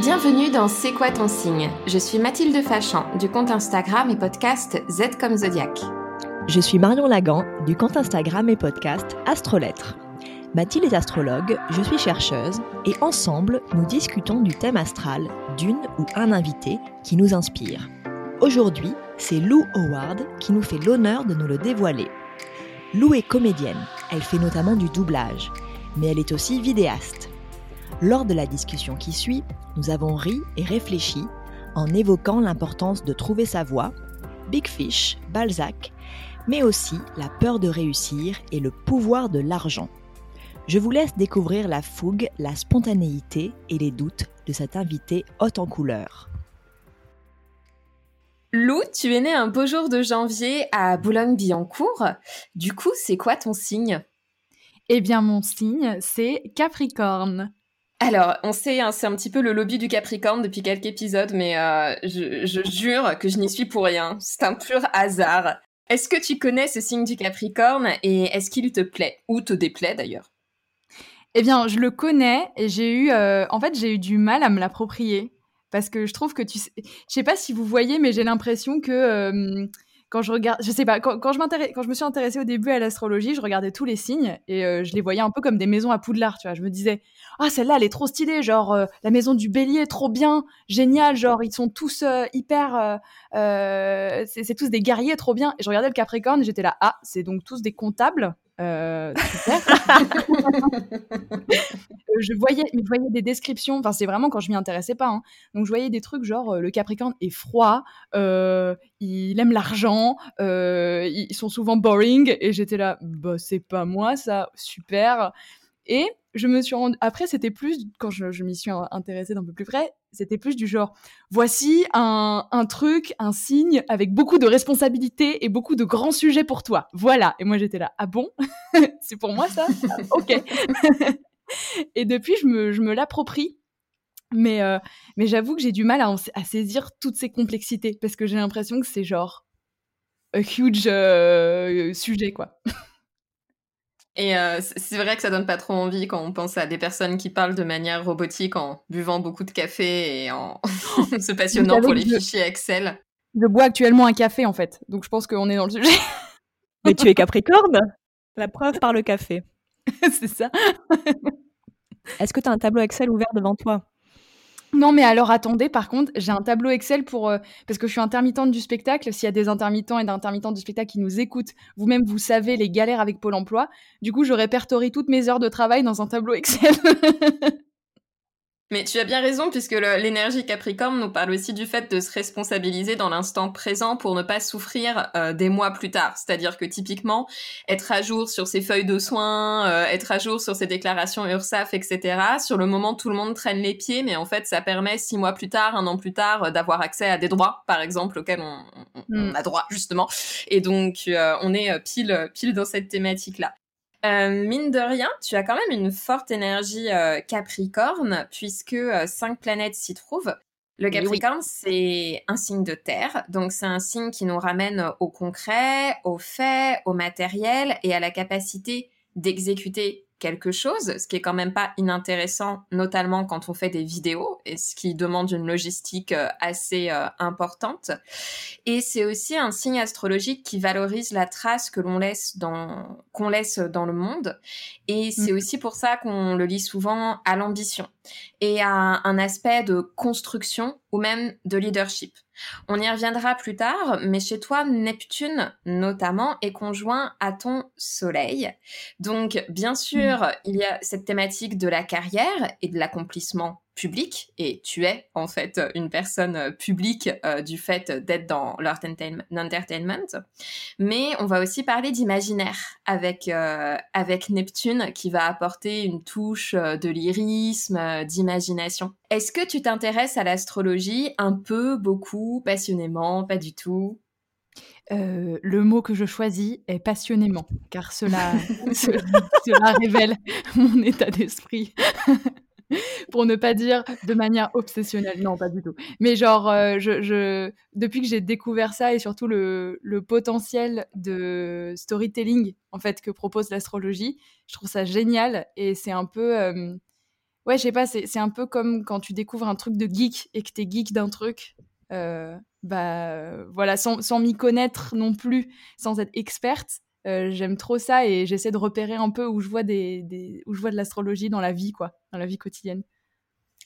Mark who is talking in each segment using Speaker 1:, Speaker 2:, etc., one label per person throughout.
Speaker 1: Bienvenue dans C'est quoi ton signe? Je suis Mathilde Fachan du compte Instagram et podcast Z comme Zodiac.
Speaker 2: Je suis Marion Lagan du compte Instagram et podcast Astrolettre. Mathilde est astrologue, je suis chercheuse et ensemble nous discutons du thème astral d'une ou un invité qui nous inspire. Aujourd'hui, c'est Lou Howard qui nous fait l'honneur de nous le dévoiler. Lou est comédienne, elle fait notamment du doublage, mais elle est aussi vidéaste. Lors de la discussion qui suit, nous avons ri et réfléchi en évoquant l'importance de trouver sa voie, Big Fish, Balzac, mais aussi la peur de réussir et le pouvoir de l'argent. Je vous laisse découvrir la fougue, la spontanéité et les doutes de cette invitée haute en couleur.
Speaker 1: Lou, tu es née un beau jour de janvier à Boulogne-Billancourt. Du coup, c'est quoi ton signe?
Speaker 3: Eh bien, mon signe, c'est Capricorne.
Speaker 1: Alors, on sait, hein, c'est un petit peu le lobby du Capricorne depuis quelques épisodes, mais euh, je, jure que je n'y suis pour rien. C'est un pur hasard. Est-ce que tu connais ce signe du Capricorne et est-ce qu'il te plaît? Ou te déplaît d'ailleurs?
Speaker 3: Eh bien, je le connais et j'ai eu, euh, en fait, j'ai eu du mal à me l'approprier parce que je trouve que tu, sais... je sais pas si vous voyez, mais j'ai l'impression que euh, quand je regarde, je sais pas, quand, quand je quand je me suis intéressée au début à l'astrologie, je regardais tous les signes et euh, je les voyais un peu comme des maisons à Poudlard, tu vois. Je me disais, ah celle-là, elle est trop stylée, genre euh, la maison du Bélier, trop bien, génial, genre ils sont tous euh, hyper, c'est tous des guerriers, trop bien. Et je regardais le Capricorne, et j'étais là, ah c'est donc tous des comptables? Euh, je voyais, je voyais des descriptions. Enfin, c'est vraiment quand je m'y intéressais pas. Hein. Donc, je voyais des trucs genre le Capricorne est froid, euh, il aime l'argent, euh, ils sont souvent boring. Et j'étais là, bah c'est pas moi ça, super. Et je me suis rendu... après c'était plus quand je, m'y suis intéressée d'un peu plus près c'était plus du genre voici un, un, truc un signe avec beaucoup de responsabilités et beaucoup de grands sujets pour toi. Voilà. Et moi j'étais là ah bon? C'est pour moi ça? Ok et depuis je me, je me l'approprie. Mais euh, mais j'avoue que j'ai du mal à, à, saisir toutes ces complexités parce que j'ai l'impression que c'est genre un huge euh, sujet quoi
Speaker 1: et euh, c'est vrai que ça donne pas trop envie quand on pense à des personnes qui parlent de manière robotique en buvant beaucoup de café et en se passionnant pour les fichiers Excel.
Speaker 3: Je bois actuellement un café en fait, donc je pense qu'on est dans le sujet.
Speaker 2: Mais tu es Capricorne La preuve par le café.
Speaker 3: c'est ça.
Speaker 2: Est-ce que tu as un tableau Excel ouvert devant toi?
Speaker 3: Non, mais alors attendez, par contre, j'ai un tableau Excel pour euh, parce que je suis intermittente du spectacle. S'il y a des intermittents et d'intermittents du spectacle qui nous écoutent, vous-même vous savez les galères avec Pôle Emploi. Du coup, je répertorie toutes mes heures de travail dans un tableau Excel.
Speaker 1: Mais tu as bien raison, puisque l'énergie Capricorne nous parle aussi du fait de se responsabiliser dans l'instant présent pour ne pas souffrir euh, des mois plus tard. C'est-à-dire que typiquement, être à jour sur ses feuilles de soins, euh, être à jour sur ses déclarations URSAF, etc. Sur le moment, tout le monde traîne les pieds, mais en fait, ça permet six mois plus tard, un an plus tard, euh, d'avoir accès à des droits, par exemple, auxquels on, mm. a droit justement. Et donc, on est pile pile dans cette thématique-là. Euh, mine de rien, tu as quand même une forte énergie euh, Capricorne, puisque euh, cinq planètes s'y trouvent. Le Capricorne, c'est un signe de terre, donc c'est un signe qui nous ramène au concret, au fait, au matériel et à la capacité d'exécuter quelque chose, ce qui est quand même pas inintéressant, notamment quand on fait des vidéos, et ce qui demande une logistique euh, assez euh, importante. Et c'est aussi un signe astrologique qui valorise la trace que l'on laisse dans qu'on laisse dans le monde. Et c'est mmh. aussi pour ça qu'on le lit souvent à l'ambition et à un aspect de construction ou même de leadership. On y reviendra plus tard, mais chez toi, Neptune notamment est conjoint à ton Soleil. Donc, bien sûr, il y a cette thématique de la carrière et de l'accomplissement public et tu es en fait une personne euh, publique euh, du fait d'être dans l'entertainment. Mais on va aussi parler d'imaginaire avec euh, avec Neptune qui va apporter une touche de lyrisme, d'imagination. Est-ce que tu t'intéresses à l'astrologie un peu, beaucoup, passionnément, pas du tout?
Speaker 3: Le mot que je choisis est passionnément, car cela, cela révèle mon état d'esprit. pour ne pas dire de manière obsessionnelle. Non, pas du tout. Mais genre, euh, je, depuis que j'ai découvert ça et surtout le, potentiel de storytelling en fait que propose l'astrologie, je trouve ça génial et c'est un peu, euh, ouais, je sais pas, c'est un peu comme quand tu découvres un truc de geek et que t'es geek d'un truc. Euh, bah voilà, sans, m'y connaître non plus, sans être experte, euh, j'aime trop ça et j'essaie de repérer un peu où je vois des, où je vois de l'astrologie dans la vie quoi, dans la vie quotidienne.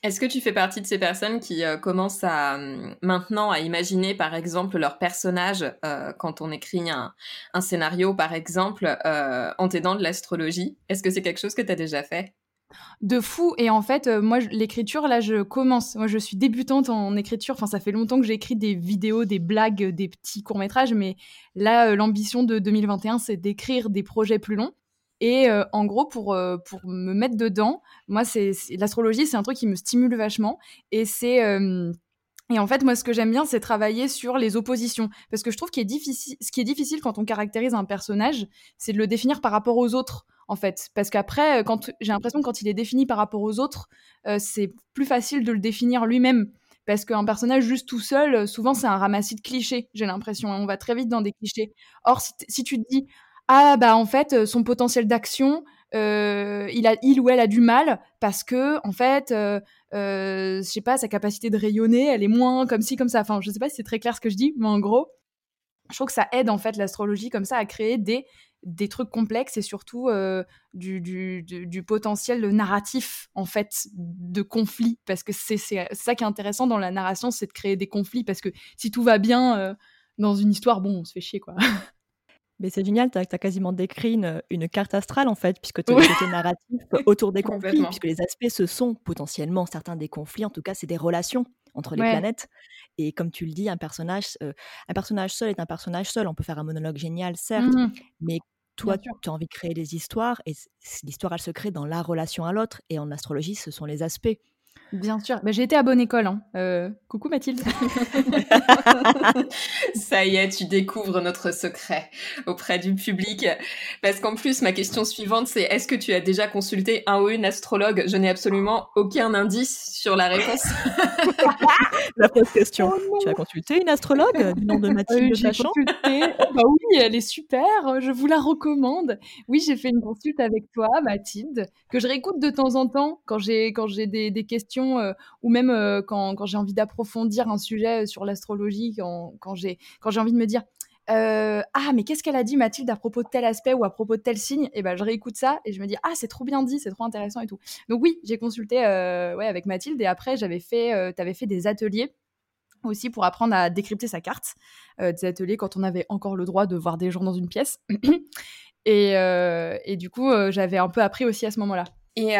Speaker 1: Est-ce que tu fais partie de ces personnes qui euh, commencent à hum, maintenant à imaginer par exemple leur personnage euh, quand on écrit un, un scénario par exemple en t'aidant de l'astrologie? Est-ce que c'est quelque chose que tu as déjà fait?
Speaker 3: De fou. Et en fait, euh, moi, l'écriture, là, je commence. Moi, je suis débutante en écriture. Enfin, ça fait longtemps que j'écris des vidéos, des blagues, des petits courts-métrages. Mais là, euh, l'ambition de 2021, c'est d'écrire des projets plus longs. Et euh, en gros, pour, pour me mettre dedans, moi, c'est l'astrologie, c'est un truc qui me stimule vachement. Et c'est. Et en fait, moi, ce que j'aime bien, c'est travailler sur les oppositions. Parce que je trouve qu'il est difficile, ce qui est difficile quand on caractérise un personnage, c'est de le définir par rapport aux autres en fait. Parce qu'après, euh, j'ai l'impression que quand il est défini par rapport aux autres, euh, c'est plus facile de le définir lui-même. Parce qu'un personnage juste tout seul, euh, souvent c'est un ramassis de clichés, j'ai l'impression. On va très vite dans des clichés. Or, si, tu te dis, ah bah en fait, son potentiel d'action, il, il ou elle a du mal parce que, en fait, euh, je sais pas, sa capacité de rayonner, elle est moins comme ci, comme ça. Enfin, je sais pas si c'est très clair ce que je dis, mais en gros, je trouve que ça aide en fait l'astrologie comme ça à créer des des trucs complexes et surtout euh, du, du, du, potentiel narratif en fait de conflits. Parce que c'est ça qui est intéressant dans la narration c'est de créer des conflits. Parce que si tout va bien euh, dans une histoire bon on se fait chier quoi.
Speaker 2: Mais c'est génial, tu as, quasiment décrit une, une, carte astrale en fait, puisque tu as ouais. côté narratif autour des conflits, puisque les aspects, ce sont potentiellement certains des conflits, en tout cas, c'est des relations entre les planètes. Et comme tu le dis, un personnage, euh, un personnage seul est un personnage seul. On peut faire un monologue génial, certes, mmh mais toi, tu as envie de créer des histoires, et l'histoire, elle se crée dans la relation à l'autre. Et en astrologie, ce sont les aspects.
Speaker 3: Bien sûr. j'ai été à bonne école. Hein. Euh, coucou Mathilde.
Speaker 1: Ça y est, tu découvres notre secret auprès du public. Parce qu'en plus, ma question suivante, c'est est-ce que tu as déjà consulté un ou une astrologue? Je n'ai absolument aucun indice sur la réponse.
Speaker 2: la fausse question. Oh tu as consulté une astrologue du nom de Mathilde euh,
Speaker 3: consulté. bah oui, elle est super. Je vous la recommande. Oui, j'ai fait une consulte avec toi, Mathilde, que je réécoute de temps en temps quand j'ai quand j'ai des, des questions euh, ou même euh, quand, quand j'ai envie d'approfondir un sujet sur l'astrologie, quand, quand j'ai envie de me dire euh, ah mais qu'est-ce qu'elle a dit Mathilde à propos de tel aspect ou à propos de tel signe? Et eh ben je réécoute ça et je me dis ah c'est trop bien dit c'est trop intéressant et tout. Donc oui j'ai consulté ouais avec Mathilde et après j'avais fait tu avais fait des ateliers aussi pour apprendre à décrypter sa carte des ateliers quand on avait encore le droit de voir des gens dans une pièce. Et, et du coup j'avais un peu appris aussi à ce moment là
Speaker 1: et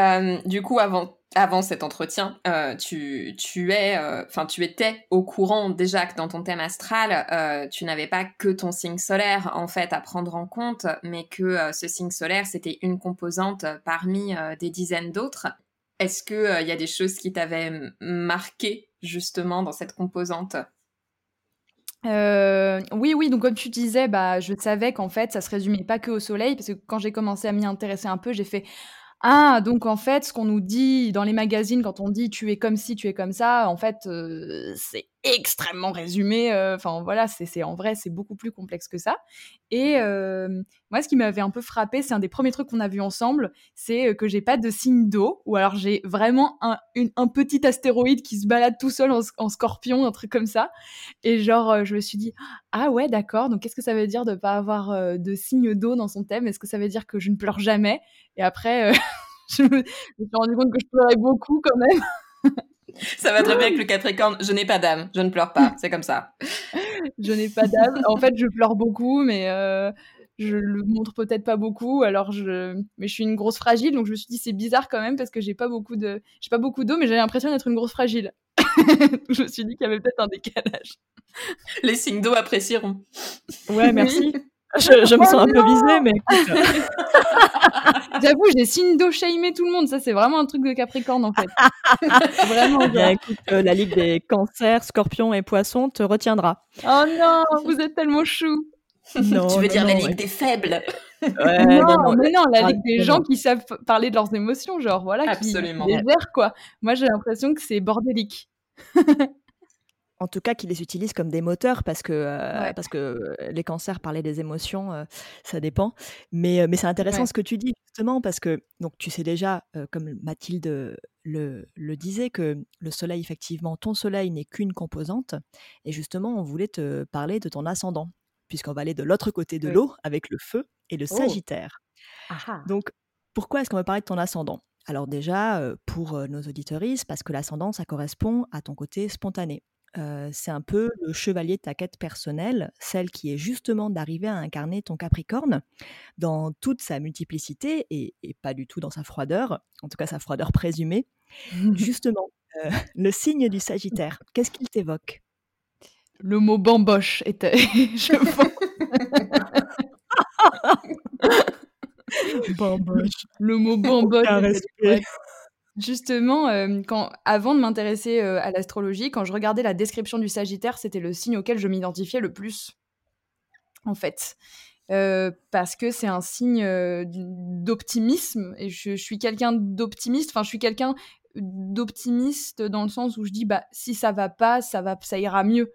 Speaker 1: du coup avant avant cet entretien, euh, tu, tu es, euh, tu étais au courant déjà que dans ton thème astral, euh, tu n'avais pas que ton signe solaire en fait à prendre en compte, mais que ce signe solaire c'était une composante parmi des dizaines d'autres. Est-ce que il y a des choses qui t'avaient marqué justement dans cette composante?
Speaker 3: Oui, oui, donc comme tu disais, bah, je savais qu'en fait, ça se résumait pas que au soleil, parce que quand j'ai commencé à m'y intéresser un peu, j'ai fait ah, donc en fait, ce qu'on nous dit dans les magazines quand on dit tu es comme ci, tu es comme ça, en fait, euh, c'est extrêmement résumé. Euh, enfin voilà, c'est en vrai, c'est beaucoup plus complexe que ça. Et euh, moi, ce qui m'avait un peu frappé, c'est un des premiers trucs qu'on a vu ensemble, c'est que j'ai pas de signe d'eau, ou alors j'ai vraiment un, un, petit astéroïde qui se balade tout seul en, scorpion, un truc comme ça. Et genre, je me suis dit, ah ouais, d'accord, donc qu'est-ce que ça veut dire de pas avoir de signe d'eau dans son thème? Est-ce que ça veut dire que je ne pleure jamais? Et après, je, me, suis rendu compte que je pleurais beaucoup quand même.
Speaker 1: Ça va très bien avec le Capricorne. Je n'ai pas d'âme, je ne pleure pas, c'est comme ça.
Speaker 3: je n'ai pas d'âme. En fait, je pleure beaucoup, mais euh, je le montre peut-être pas beaucoup. Alors, je, mais je suis une grosse fragile, donc je me suis dit c'est bizarre quand même parce que j'ai pas beaucoup de, j'ai pas beaucoup d'eau, mais j'ai l'impression d'être une grosse fragile. je me suis dit qu'il y avait peut-être un décalage.
Speaker 1: Les signes d'eau apprécieront.
Speaker 2: Ouais, merci. Je, me sens un peu visée, mais
Speaker 3: J'avoue, j'ai shamé tout le monde. Ça, c'est vraiment un truc de Capricorne, en fait.
Speaker 2: vraiment. Bien, écoute, euh, la Ligue des cancers, scorpions et poissons te retiendra.
Speaker 3: Oh non, vous êtes tellement chou.
Speaker 1: Non, tu veux dire la Ligue des faibles?
Speaker 3: Ouais, non, mais non, la Ligue des gens qui savent parler de leurs émotions, genre, voilà,
Speaker 1: Absolument.
Speaker 3: qui quoi. Moi, j'ai l'impression que c'est bordélique.
Speaker 2: en tout cas, qui les utilisent comme des moteurs parce que, euh, parce que les cancers parlaient des émotions, euh, ça dépend. Mais, mais c'est intéressant ce que tu dis, justement, parce que donc, tu sais déjà, comme Mathilde le, le, disait, que le soleil, effectivement, ton soleil n'est qu'une composante. Et justement, on voulait te parler de ton ascendant, puisqu'on va aller de l'autre côté de l'eau avec le feu et le oh! Sagittaire. Donc, pourquoi est-ce qu'on va parler de ton ascendant? Alors déjà, pour nos auditoristes, parce que l'ascendant, ça correspond à ton côté spontané c'est un peu le chevalier de ta quête personnelle, celle qui est justement d'arriver à incarner ton Capricorne dans toute sa multiplicité et, pas du tout dans sa froideur, en tout cas sa froideur présumée. justement, le signe du Sagittaire, qu'est-ce qu'il t'évoque?
Speaker 3: Le mot bamboche était.
Speaker 2: bamboche.
Speaker 3: Le mot bamboche. Justement, euh, quand, avant de m'intéresser euh, à l'astrologie, quand je regardais la description du Sagittaire, c'était le signe auquel je m'identifiais le plus, en fait. Euh, parce que c'est un signe d'optimisme et je, suis quelqu'un d'optimiste. Enfin, je suis quelqu'un d'optimiste dans le sens où je dis bah si ça va pas, ça va, ça ira mieux.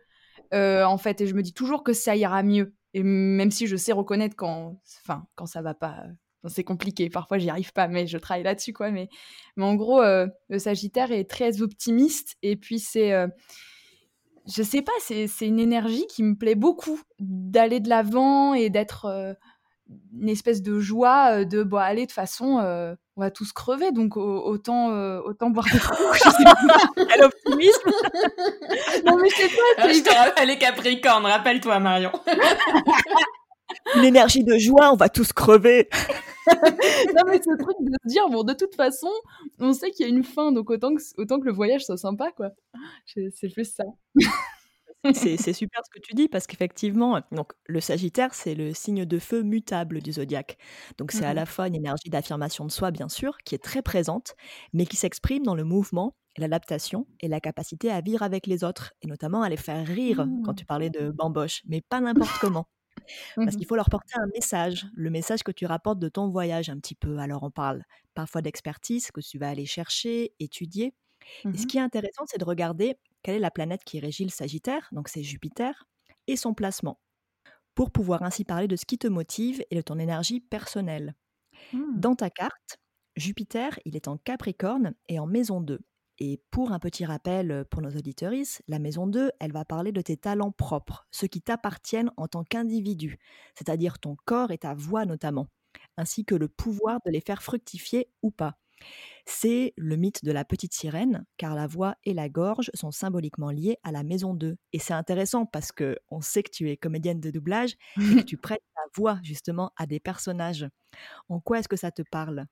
Speaker 3: en fait, et je me dis toujours que ça ira mieux. Et même si je sais reconnaître quand, enfin, quand ça va pas c'est compliqué, parfois j'y arrive pas, mais je travaille là-dessus, quoi. Mais, mais en gros, euh, le Sagittaire est très optimiste, et puis c'est, euh, je sais pas, c'est, une énergie qui me plaît beaucoup, d'aller de l'avant et d'être euh, une espèce de joie, de, bon, allez, de toute façon, on va tous crever, donc autant, autant boire des coups, je sais pas.
Speaker 2: L'optimisme
Speaker 3: Non, mais je sais pas.
Speaker 1: Ah, je te rappelle les Capricornes, rappelle-toi, Marion.
Speaker 2: Une énergie de joie, on va tous crever.
Speaker 3: non, mais ce truc de se dire, bon, de toute façon, on sait qu'il y a une fin, donc autant que, autant que le voyage soit sympa, quoi. C'est juste ça.
Speaker 2: c'est super ce que tu dis parce qu'effectivement, donc le Sagittaire, c'est le signe de feu mutable du zodiaque. Donc c'est à mmh la fois une énergie d'affirmation de soi, bien sûr, qui est très présente, mais qui s'exprime dans le mouvement, l'adaptation et la capacité à vivre avec les autres, et notamment à les faire rire quand mmh. tu parlais de bamboche, mais pas n'importe comment. Parce mmh qu'il faut leur porter un message, le message que tu rapportes de ton voyage un petit peu. Alors on parle parfois d'expertise que tu vas aller chercher, étudier. Et ce mmh qui est intéressant, c'est de regarder quelle est la planète qui régit le Sagittaire, donc c'est Jupiter, et son placement, pour pouvoir ainsi parler de ce qui te motive et de ton énergie personnelle. Mmh. Dans ta carte, Jupiter, il est en Capricorne et en maison 2. Et pour un petit rappel pour nos auditeuristes, la maison 2, elle va parler de tes talents propres, ceux qui t'appartiennent en tant qu'individu, c'est-à-dire ton corps et ta voix notamment, ainsi que le pouvoir de les faire fructifier ou pas. C'est le mythe de la petite sirène, car la voix et la gorge sont symboliquement liées à la maison 2. Et c'est intéressant parce que on sait que tu es comédienne de doublage et que tu prêtes ta voix justement à des personnages. En quoi est-ce que ça te parle?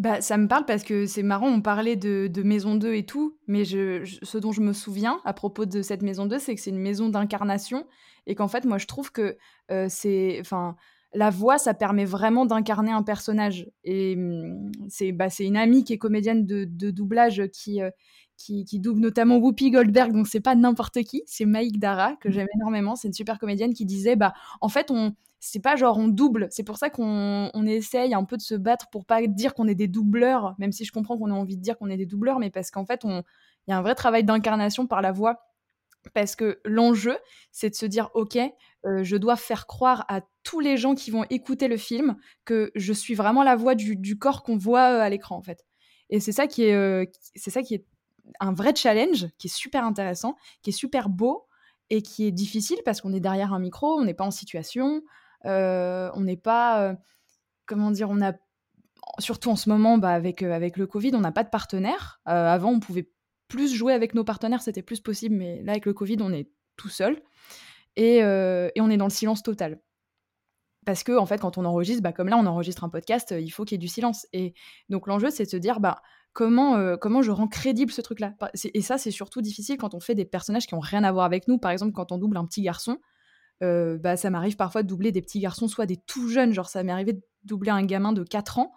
Speaker 3: Bah, ça me parle parce que c'est marrant, on parlait de, Maison 2 et tout, mais je, ce dont je me souviens à propos de cette Maison 2, c'est que c'est une maison d'incarnation et qu'en fait, moi, je trouve que euh, c'est. Enfin, la voix, ça permet vraiment d'incarner un personnage. Et mmh, c'est bah, une amie qui est comédienne de, doublage qui, euh, qui, qui, double notamment Whoopi Goldberg, donc c'est pas n'importe qui, c'est Maïk Dara, que mmh. j'aime énormément, c'est une super comédienne qui disait, bah, en fait, on c'est pas genre on double. C'est pour ça qu'on on essaye un peu de se battre pour pas dire qu'on est des doubleurs, même si je comprends qu'on a envie de dire qu'on est des doubleurs, mais parce qu'en fait, il y a un vrai travail d'incarnation par la voix. Parce que l'enjeu, c'est de se dire, OK, euh, je dois faire croire à tous les gens qui vont écouter le film que je suis vraiment la voix du, corps qu'on voit euh, à l'écran, en fait. Et c'est ça qui est, euh, c'est ça qui est un vrai challenge, qui est super intéressant, qui est super beau et qui est difficile parce qu'on est derrière un micro, on n'est pas en situation, euh, on n'est pas, euh, comment dire, on a surtout en ce moment, bah, avec, euh, avec le Covid, on n'a pas de partenaire. avant, on pouvait plus jouer avec nos partenaires, c'était plus possible, mais là, avec le Covid, on est tout seul. Et, on est dans le silence total. Parce que, en fait, quand on enregistre, bah, comme là, on enregistre un podcast, il faut qu'il y ait du silence. Et donc, l'enjeu, c'est de se dire, bah, comment, comment je rends crédible ce truc-là Et ça, c'est surtout difficile quand on fait des personnages qui n'ont rien à voir avec nous. Par exemple, quand on double un petit garçon, euh, bah, ça m'arrive parfois de doubler des petits garçons, soit des tout jeunes, genre ça m'est arrivé de doubler un gamin de 4 ans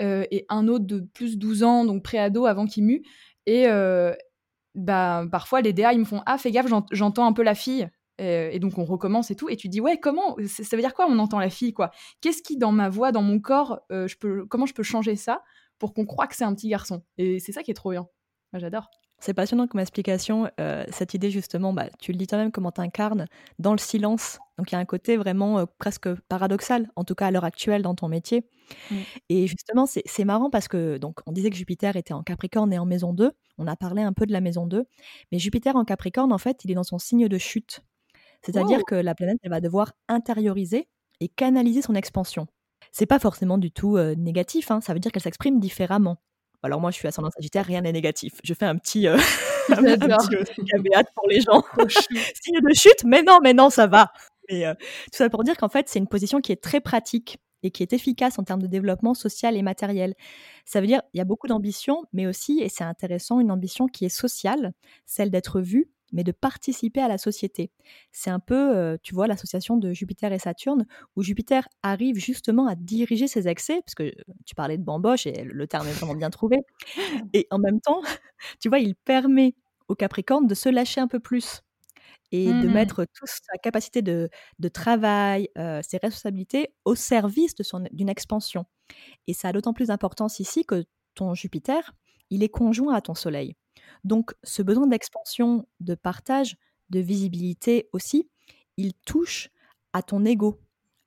Speaker 3: euh, et un autre de plus 12 ans, donc pré-ado avant qu'il mue. Et euh, bah, parfois les DA ils me font Ah, fais gaffe, j'entends un peu la fille. Et, donc on recommence et tout. Et tu dis Ouais, comment Ça veut dire quoi on entend la fille quoi? Qu'est-ce qui dans ma voix, dans mon corps, je peux, comment je peux changer ça? Pour qu'on croit que c'est un petit garçon Et c'est ça qui est trop bien. J'adore.
Speaker 2: C'est passionnant comme explication, euh, cette idée justement, bah, tu le dis toi-même, comment tu incarnes dans le silence. Donc il y a un côté vraiment euh, presque paradoxal, en tout cas à l'heure actuelle dans ton métier. Mmh. Et justement, c'est marrant parce que, donc on disait que Jupiter était en Capricorne et en maison 2, on a parlé un peu de la maison 2, mais Jupiter en Capricorne, en fait, il est dans son signe de chute. C'est-à-dire oh! que la planète, elle va devoir intérioriser et canaliser son expansion. C'est pas forcément du tout euh, négatif, hein, ça veut dire qu'elle s'exprime différemment. Alors moi, je suis ascendant Sagittaire, rien n'est négatif. Je fais un petit, euh, un petit euh, pour les gens. Signe de chute, mais non, mais non, ça va. Et, euh, tout ça pour dire qu'en fait, c'est une position qui est très pratique et qui est efficace en termes de développement social et matériel. Ça veut dire il y a beaucoup d'ambition, mais aussi, et c'est intéressant, une ambition qui est sociale, celle d'être vue, mais de participer à la société. C'est un peu, euh, tu vois, l'association de Jupiter et Saturne, où Jupiter arrive justement à diriger ses excès, parce que tu parlais de bamboche, et le terme est vraiment bien trouvé, et en même temps, tu vois, il permet au Capricorne de se lâcher un peu plus et de mmh mettre toute sa capacité de, travail, euh, ses responsabilités au service d'une expansion. Et ça a d'autant plus d'importance ici que ton Jupiter, il est conjoint à ton Soleil. Donc ce besoin d'expansion, de partage, de visibilité aussi, il touche à ton ego,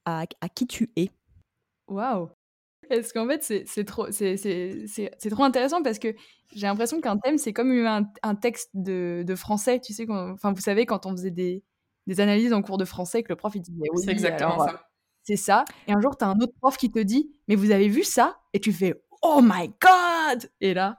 Speaker 2: à, qui tu es.
Speaker 3: Waouh Parce qu'en fait, c'est trop, trop intéressant parce que j'ai l'impression qu'un thème, c'est comme un, un texte de, de, français. Tu sais, enfin, vous savez, quand on faisait des, des, analyses en cours de français, que le prof il disait
Speaker 1: oui, c'est exactement ça.
Speaker 3: C'est ça. Et un jour, tu as un autre prof qui te dit, mais vous avez vu ça? Et tu fais, oh my god Et là,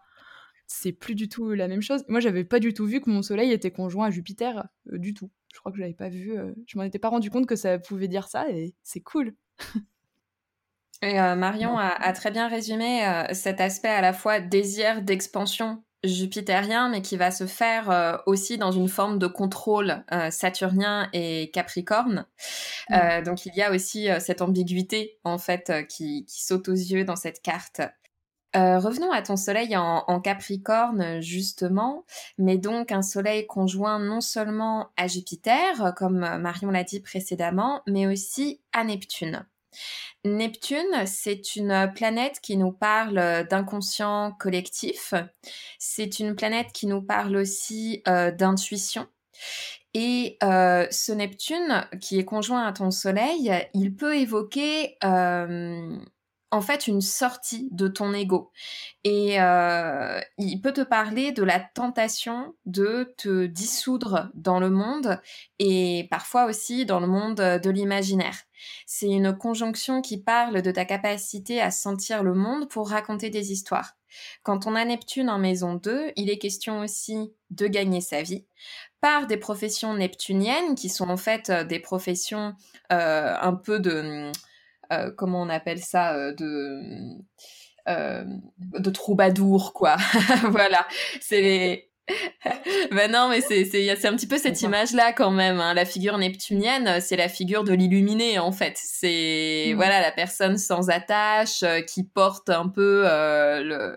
Speaker 3: c'est plus du tout la même chose. Moi, j'avais pas du tout vu que mon soleil était conjoint à Jupiter, euh, du tout. Je crois que je l'avais pas vu. Euh, je m'en étais pas rendu compte que ça pouvait dire ça et c'est cool.
Speaker 1: et euh, Marion a, très bien résumé cet aspect à la fois désir d'expansion jupitérien, mais qui va se faire aussi dans une forme de contrôle saturnien et capricorne. Mm. donc il y a aussi cette ambiguïté en fait qui, qui saute aux yeux dans cette carte. Euh, revenons à ton soleil en, Capricorne, justement, mais donc un soleil conjoint non seulement à Jupiter, comme Marion l'a dit précédemment, mais aussi à Neptune. Neptune, c'est une planète qui nous parle d'inconscient collectif. C'est une planète qui nous parle aussi euh, d'intuition. Et euh, ce Neptune, qui est conjoint à ton Soleil, il peut évoquer en fait une sortie de ton ego. Et euh, il peut te parler de la tentation de te dissoudre dans le monde et parfois aussi dans le monde de l'imaginaire. C'est une conjonction qui parle de ta capacité à sentir le monde pour raconter des histoires. Quand on a Neptune en maison 2, il est question aussi de gagner sa vie par des professions neptuniennes qui sont en fait des professions euh, un peu de euh, comment on appelle ça, euh, de euh, de troubadour, quoi. voilà, c'est les... ben non, mais c'est c'est un petit peu cette image-là quand même. Hein. La figure neptunienne, c'est la figure de l'illuminé en fait. C'est mmh. voilà la personne sans attache qui porte un peu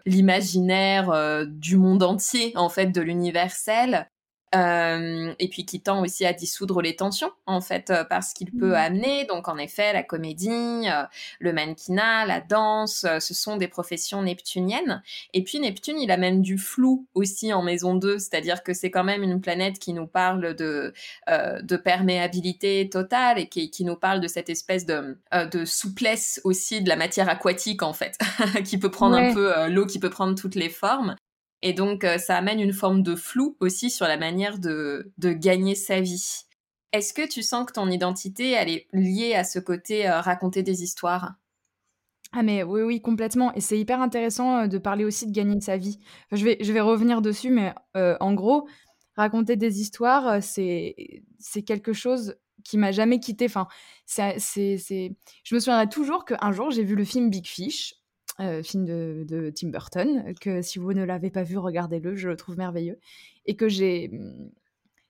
Speaker 1: l'imaginaire du monde entier en fait, de l'universel. Euh, et puis qui tend aussi à dissoudre les tensions en fait euh, parce qu'il peut mmh. amener donc en effet la comédie, euh, le mannequinat, la danse, ce sont des professions neptuniennes. Et puis Neptune il amène du flou aussi en maison 2, c'est-à-dire que c'est quand même une planète qui nous parle de de perméabilité totale et qui, qui nous parle de cette espèce de de souplesse aussi de la matière aquatique en fait qui peut prendre un peu l'eau qui peut prendre toutes les formes et donc, euh, ça amène une forme de flou aussi sur la manière de, de gagner sa vie. Est-ce que tu sens que ton identité, elle est liée à ce côté euh, raconter des histoires?
Speaker 3: Ah mais oui, oui, complètement. Et c'est hyper intéressant euh, de parler aussi de gagner sa vie. je, vais, je vais revenir dessus, mais en gros, raconter des histoires, c'est quelque chose qui m'a jamais quitté. Enfin, c'est, Je me souviendrai toujours qu'un jour, j'ai vu le film Big Fish euh, film de, Tim Burton, que si vous ne l'avez pas vu, regardez-le, je le trouve merveilleux. Et que j'ai. Hmm,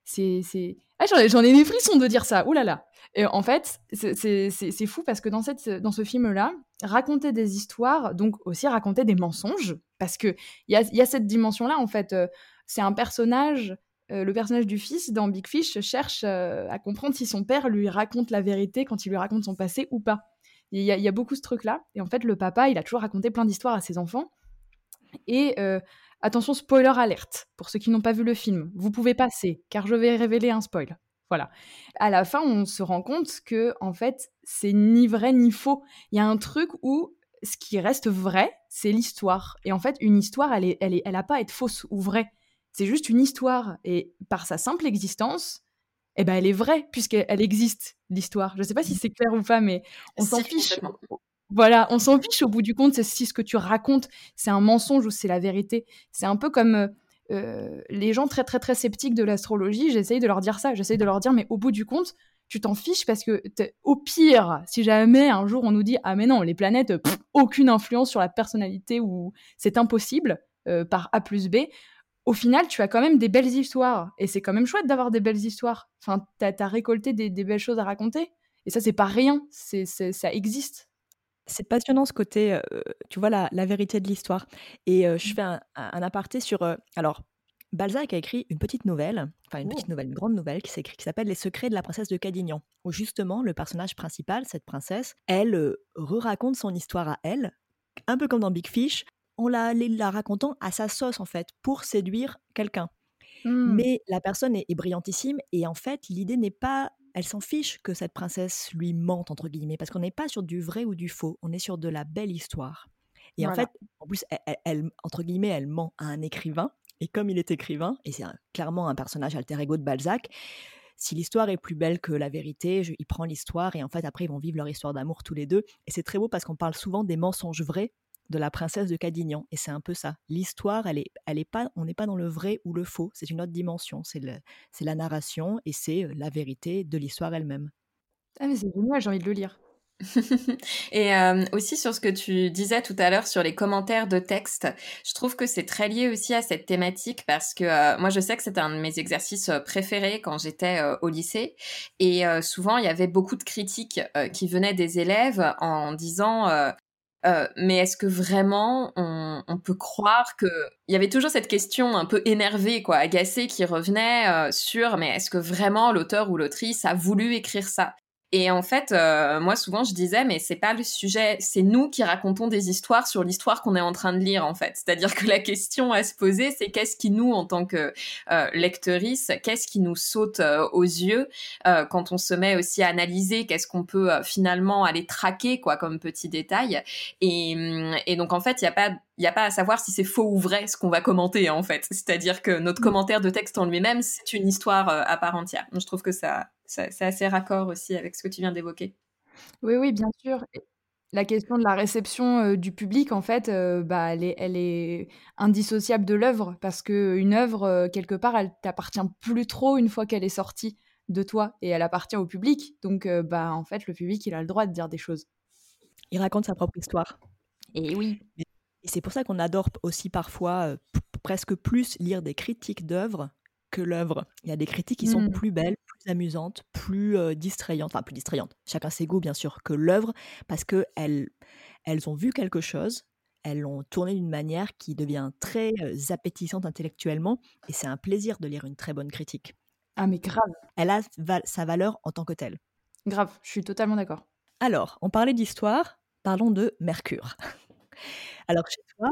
Speaker 3: c'est. Ah, j'en ai des frissons de dire ça, oulala. Et en fait, c'est fou parce que dans, cette, dans ce film-là, raconter des histoires, donc aussi raconter des mensonges, parce qu'il y a, y a cette dimension-là, en fait. Euh, c'est un personnage euh, le personnage du fils dans Big Fish cherche à comprendre si son père lui raconte la vérité quand il lui raconte son passé ou pas. Il y, a, beaucoup ce truc-là. Et en fait, le papa, il a toujours raconté plein d'histoires à ses enfants. Et euh, attention spoiler alerte pour ceux qui n'ont pas vu le film. Vous pouvez passer car je vais révéler un spoil. Voilà. À la fin, on se rend compte que en fait, c'est ni vrai ni faux. Il y a un truc où ce qui reste vrai, c'est l'histoire. Et en fait, une histoire, elle est, elle est, elle pas à être fausse ou vraie. C'est juste une histoire. Et par sa simple existence, eh ben, elle est vraie puisqu'elle existe l'histoire. Je ne sais pas si c'est clair ou pas, mais on s'en fiche. Voilà, on s'en fiche au bout du compte. C'est si ce que tu racontes, c'est un mensonge ou c'est la vérité. C'est un peu comme euh, euh, les gens très très très sceptiques de l'astrologie, j'essaye de leur dire ça, j'essaye de leur dire, mais au bout du compte, tu t'en fiches parce que au pire, si jamais un jour on nous dit ah mais non, les planètes, aucune influence sur la personnalité ou c'est impossible euh, par A plus B, au final tu as quand même des belles histoires et c'est quand même chouette d'avoir des belles histoires. Enfin, t'as as récolté des, belles choses à raconter et ça c'est pas rien, c'est ça existe.
Speaker 2: C'est passionnant ce côté, tu vois, la, vérité de l'histoire. Et je mmh. fais un, aparté sur. alors, Balzac a écrit une petite nouvelle, enfin une petite oh! nouvelle, une grande nouvelle qui s'appelle Les secrets de la princesse de Cadignan, où justement le personnage principal, cette princesse, elle re-raconte son histoire à elle, un peu comme dans Big Fish, en la, la racontant à sa sauce en fait, pour séduire quelqu'un. Mmh. Mais la personne est, est, brillantissime et en fait l'idée n'est pas elle s'en fiche que cette princesse lui mente, entre guillemets, parce qu'on n'est pas sur du vrai ou du faux, on est sur de la belle histoire. Et en fait, en plus, elle, entre guillemets, elle ment à un écrivain, et comme il est écrivain, et c'est clairement un personnage alter ego de Balzac, si l'histoire est plus belle que la vérité, il prend l'histoire, et en fait, après, ils vont vivre leur histoire d'amour tous les deux. Et c'est très beau parce qu'on parle souvent des mensonges vrais de la princesse de Cadignan. Et c'est un peu ça. L'histoire, elle est, elle est pas, on n'est pas dans le vrai ou le faux. C'est une autre dimension. C'est c'est la narration et c'est euh, la vérité de l'histoire elle-même.
Speaker 3: Ah mais c'est génial, j'ai envie de le lire.
Speaker 1: et euh, aussi sur ce que tu disais tout à l'heure sur les commentaires de texte, je trouve que c'est très lié aussi à cette thématique parce que euh, moi je sais que c'était un de mes exercices préférés quand j'étais au lycée et souvent il y avait beaucoup de critiques qui venaient des élèves en disant euh, mais est-ce que vraiment on, on peut croire que il y avait toujours cette question un peu énervée, quoi, agacée, qui revenait euh, sur mais est-ce que vraiment l'auteur ou l'autrice a voulu écrire ça? Et en fait, euh, moi souvent je disais mais c'est pas le sujet, c'est nous qui racontons des histoires sur l'histoire qu'on est en train de lire en fait. C'est-à-dire que la question à se poser, c'est qu'est-ce qui nous en tant que euh, lectrice, qu'est-ce qui nous saute euh, aux yeux euh, quand on se met aussi à analyser, qu'est-ce qu'on peut finalement aller traquer quoi comme petit détail. Et, hum, et donc en fait, il y a pas il n'y a pas à savoir si c'est faux ou vrai ce qu'on va commenter en fait. C'est-à-dire que notre mm. commentaire de texte en lui-même, c'est une histoire à part entière. Je trouve que ça, c'est assez raccord aussi avec ce que tu viens d'évoquer.
Speaker 3: Oui, oui, bien sûr. La question de la réception du public, en fait, bah, elle, est, elle est indissociable de l'œuvre parce qu'une œuvre, quelque part, elle t'appartient plus trop une fois qu'elle est sortie de toi et elle appartient au public. Donc, bah, en fait, le public, il a le droit de dire des choses.
Speaker 2: Il raconte sa propre histoire.
Speaker 3: Et oui.
Speaker 2: Et c'est pour ça qu'on adore aussi parfois presque plus lire des critiques d'œuvres que l'œuvre. Il y a des critiques qui sont mmh. plus belles, plus amusantes, plus distrayantes, enfin plus distrayantes, chacun ses goûts bien sûr, que l'œuvre, parce que elles, elles ont vu quelque chose, elles l'ont tourné d'une manière qui devient très appétissante intellectuellement, et c'est un plaisir de lire une très bonne critique.
Speaker 3: Ah mais grave.
Speaker 2: Elle a sa valeur en tant que telle.
Speaker 3: Grave, je suis totalement d'accord.
Speaker 2: Alors, on parlait d'histoire, parlons de Mercure. Alors chez toi,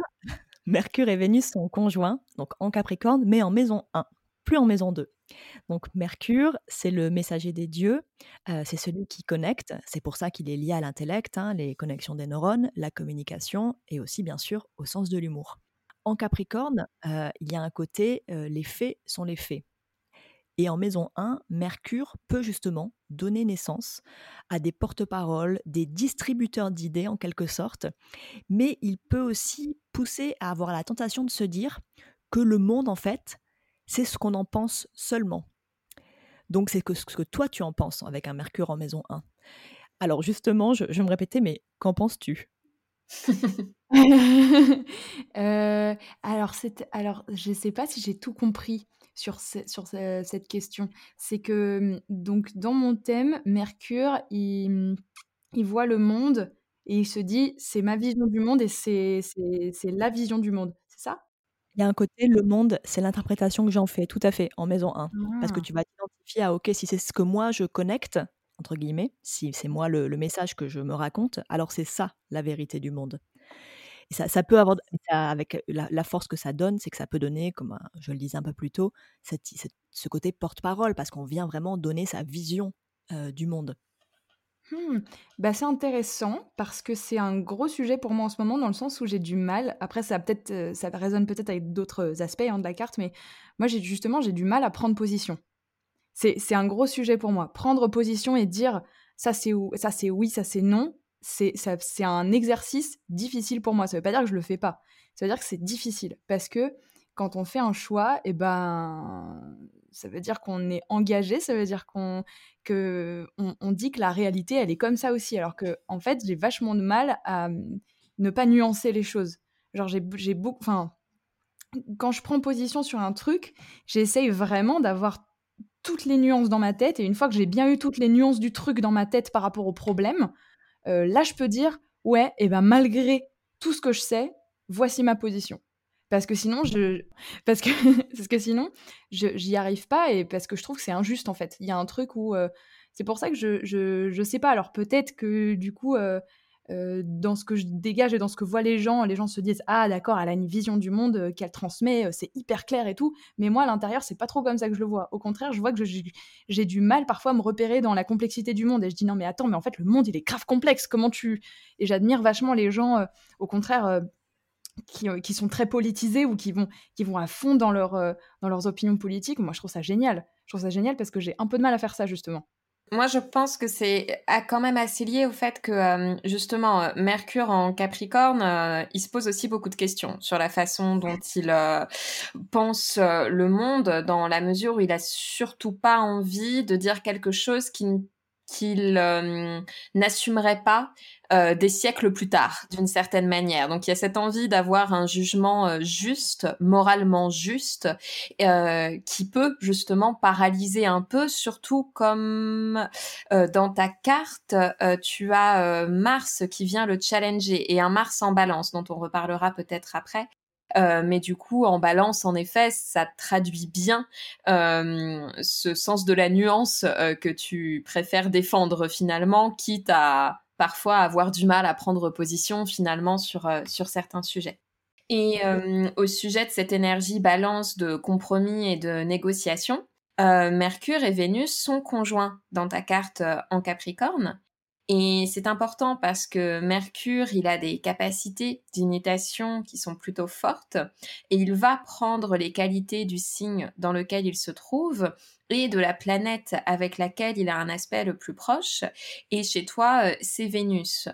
Speaker 2: Mercure et Vénus sont conjoints, donc en Capricorne, mais en maison 1 plus en maison 2. Donc Mercure, c'est le messager des dieux, euh, c'est celui qui connecte, c'est pour ça qu'il est lié à l'intellect, hein, les connexions des neurones, la communication et aussi bien sûr au sens de l'humour. En Capricorne, euh, il y a un côté, euh, les faits sont les faits. Et en maison 1, Mercure peut justement donner naissance à des porte-paroles, des distributeurs d'idées en quelque sorte, mais il peut aussi pousser à avoir la tentation de se dire que le monde en fait c'est ce qu'on en pense seulement. Donc c'est ce que toi tu en penses avec un Mercure en maison 1. Alors justement, je, vais me répéter, mais qu'en penses-tu?
Speaker 3: Euh, alors, alors, je ne sais pas si j'ai tout compris sur, sur cette question. C'est que, donc, dans mon thème, Mercure, il, il voit le monde et il se dit, c'est ma vision du monde et c'est la vision du monde.
Speaker 2: Il y a un côté, le monde, c'est l'interprétation que j'en fais, tout à fait, en maison 1. Parce que ah. tu vas t'identifier à, OK, si c'est ce que moi je connecte, entre guillemets, si c'est moi le, message que je me raconte, alors c'est ça la vérité du monde. Et ça, ça peut avoir, avec la, force que ça donne, c'est que ça peut donner, comme je le disais un peu plus tôt, ce côté porte-parole, parce qu'on vient vraiment donner sa vision du monde.
Speaker 3: Mmh. Bah, c'est intéressant parce que c'est un gros sujet pour moi en ce moment dans le sens où j'ai du mal. Après, ça peut-être, euh, ça résonne peut-être avec d'autres aspects hein, de la carte, mais moi, justement, j'ai du mal à prendre position. C'est, c'est un gros sujet pour moi. Prendre position et dire ça c'est oui, ça c'est non. C'est, ça, c'est un exercice difficile pour moi. Ça veut pas dire que je le fais pas. Ça veut dire que c'est difficile parce que quand on fait un choix, et eh ben ça veut dire qu'on est engagé, ça veut dire qu'on dit que la réalité, elle est comme ça aussi. Alors que, en fait, j'ai vachement de mal à mmh, ne pas nuancer les choses. Genre, j'ai beaucoup. Enfin, quand je prends position sur un truc, j'essaye vraiment d'avoir toutes les nuances dans ma tête. Et une fois que j'ai bien eu toutes les nuances du truc dans ma tête par rapport au problème, euh, là, je peux dire, ouais, et ben malgré tout ce que je sais, voici ma position parce que sinon je parce que que sinon j'y arrive pas et parce que je trouve que c'est injuste en fait il y a un truc où euh, c'est pour ça que je, je je sais pas alors peut-être que du coup euh, euh, dans ce que je dégage et dans ce que voient les gens, les gens se disent ah d'accord, elle a une vision du monde qu'elle transmet, c'est hyper clair et tout. Mais moi à l'intérieur, c'est pas trop comme ça que je le vois. Au contraire, je vois que j'ai du mal parfois à me repérer dans la complexité du monde et je dis non mais attends, mais en fait le monde il est grave complexe. Comment tu et j'admire vachement les gens. au contraire, euh, qui, sont très politisés ou qui vont, qui vont à fond dans, leur, euh, dans leurs opinions politiques. Moi, je trouve ça génial. Je trouve ça génial parce que j'ai un peu de mal à faire ça, justement.
Speaker 1: Moi, je pense que c'est quand même assez lié au fait que, euh, justement, Mercure en Capricorne, il se pose aussi beaucoup de questions sur la façon dont il pense le monde, dans la mesure où il a surtout pas envie de dire quelque chose qui qu'il euh, n'assumerait pas euh, des siècles plus tard, d'une certaine manière. Donc il y a cette envie d'avoir un jugement euh, juste, moralement juste, qui peut justement paralyser un peu, surtout comme dans ta carte, tu as Mars qui vient le challenger et un Mars en balance, dont on reparlera peut-être après, euh, mais du coup, en balance, en effet, ça traduit bien euh, ce sens de la nuance euh, que tu préfères défendre finalement, quitte à parfois avoir du mal à prendre position finalement sur, sur certains sujets. Et au sujet de cette énergie balance de compromis et de négociation, Mercure et Vénus sont conjoints dans ta carte en Capricorne. Et c'est important parce que Mercure, il a des capacités d'imitation qui sont plutôt fortes et il va prendre les qualités du signe dans lequel il se trouve et de la planète avec laquelle il a un aspect le plus proche. Et chez toi, euh, c'est Vénus.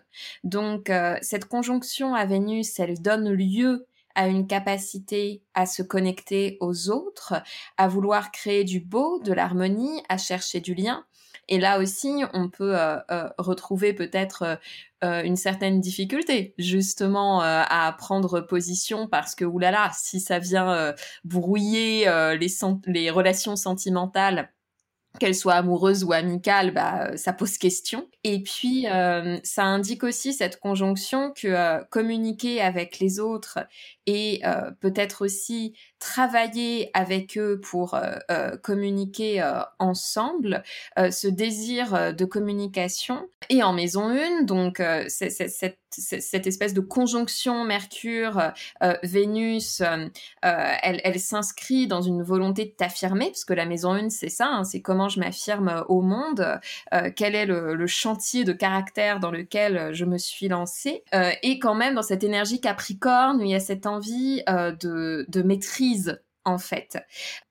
Speaker 1: Donc euh, cette conjonction à Vénus, elle donne lieu à une capacité à se connecter aux autres, à vouloir créer du beau, de l'harmonie, à chercher du lien. Et là aussi, on peut euh, euh, retrouver peut-être euh, une certaine difficulté justement à prendre position parce que oulala, si ça vient brouiller les, les relations sentimentales qu'elle soit amoureuse ou amicale, bah, ça pose question. Et puis, ça indique aussi cette conjonction que communiquer avec les autres et peut-être aussi travailler avec eux pour euh, euh, communiquer euh, ensemble, ce désir de communication. Et en maison 1, donc cette, espèce de conjonction Mercure-Vénus, elle, elle s'inscrit dans une volonté de t'affirmer, parce que la maison 1, c'est ça, hein, c'est comment je m'affirme au monde, quel est le, chantier de caractère dans lequel je me suis lancée, et quand même dans cette énergie Capricorne, il y a cette envie de, maîtrise en fait.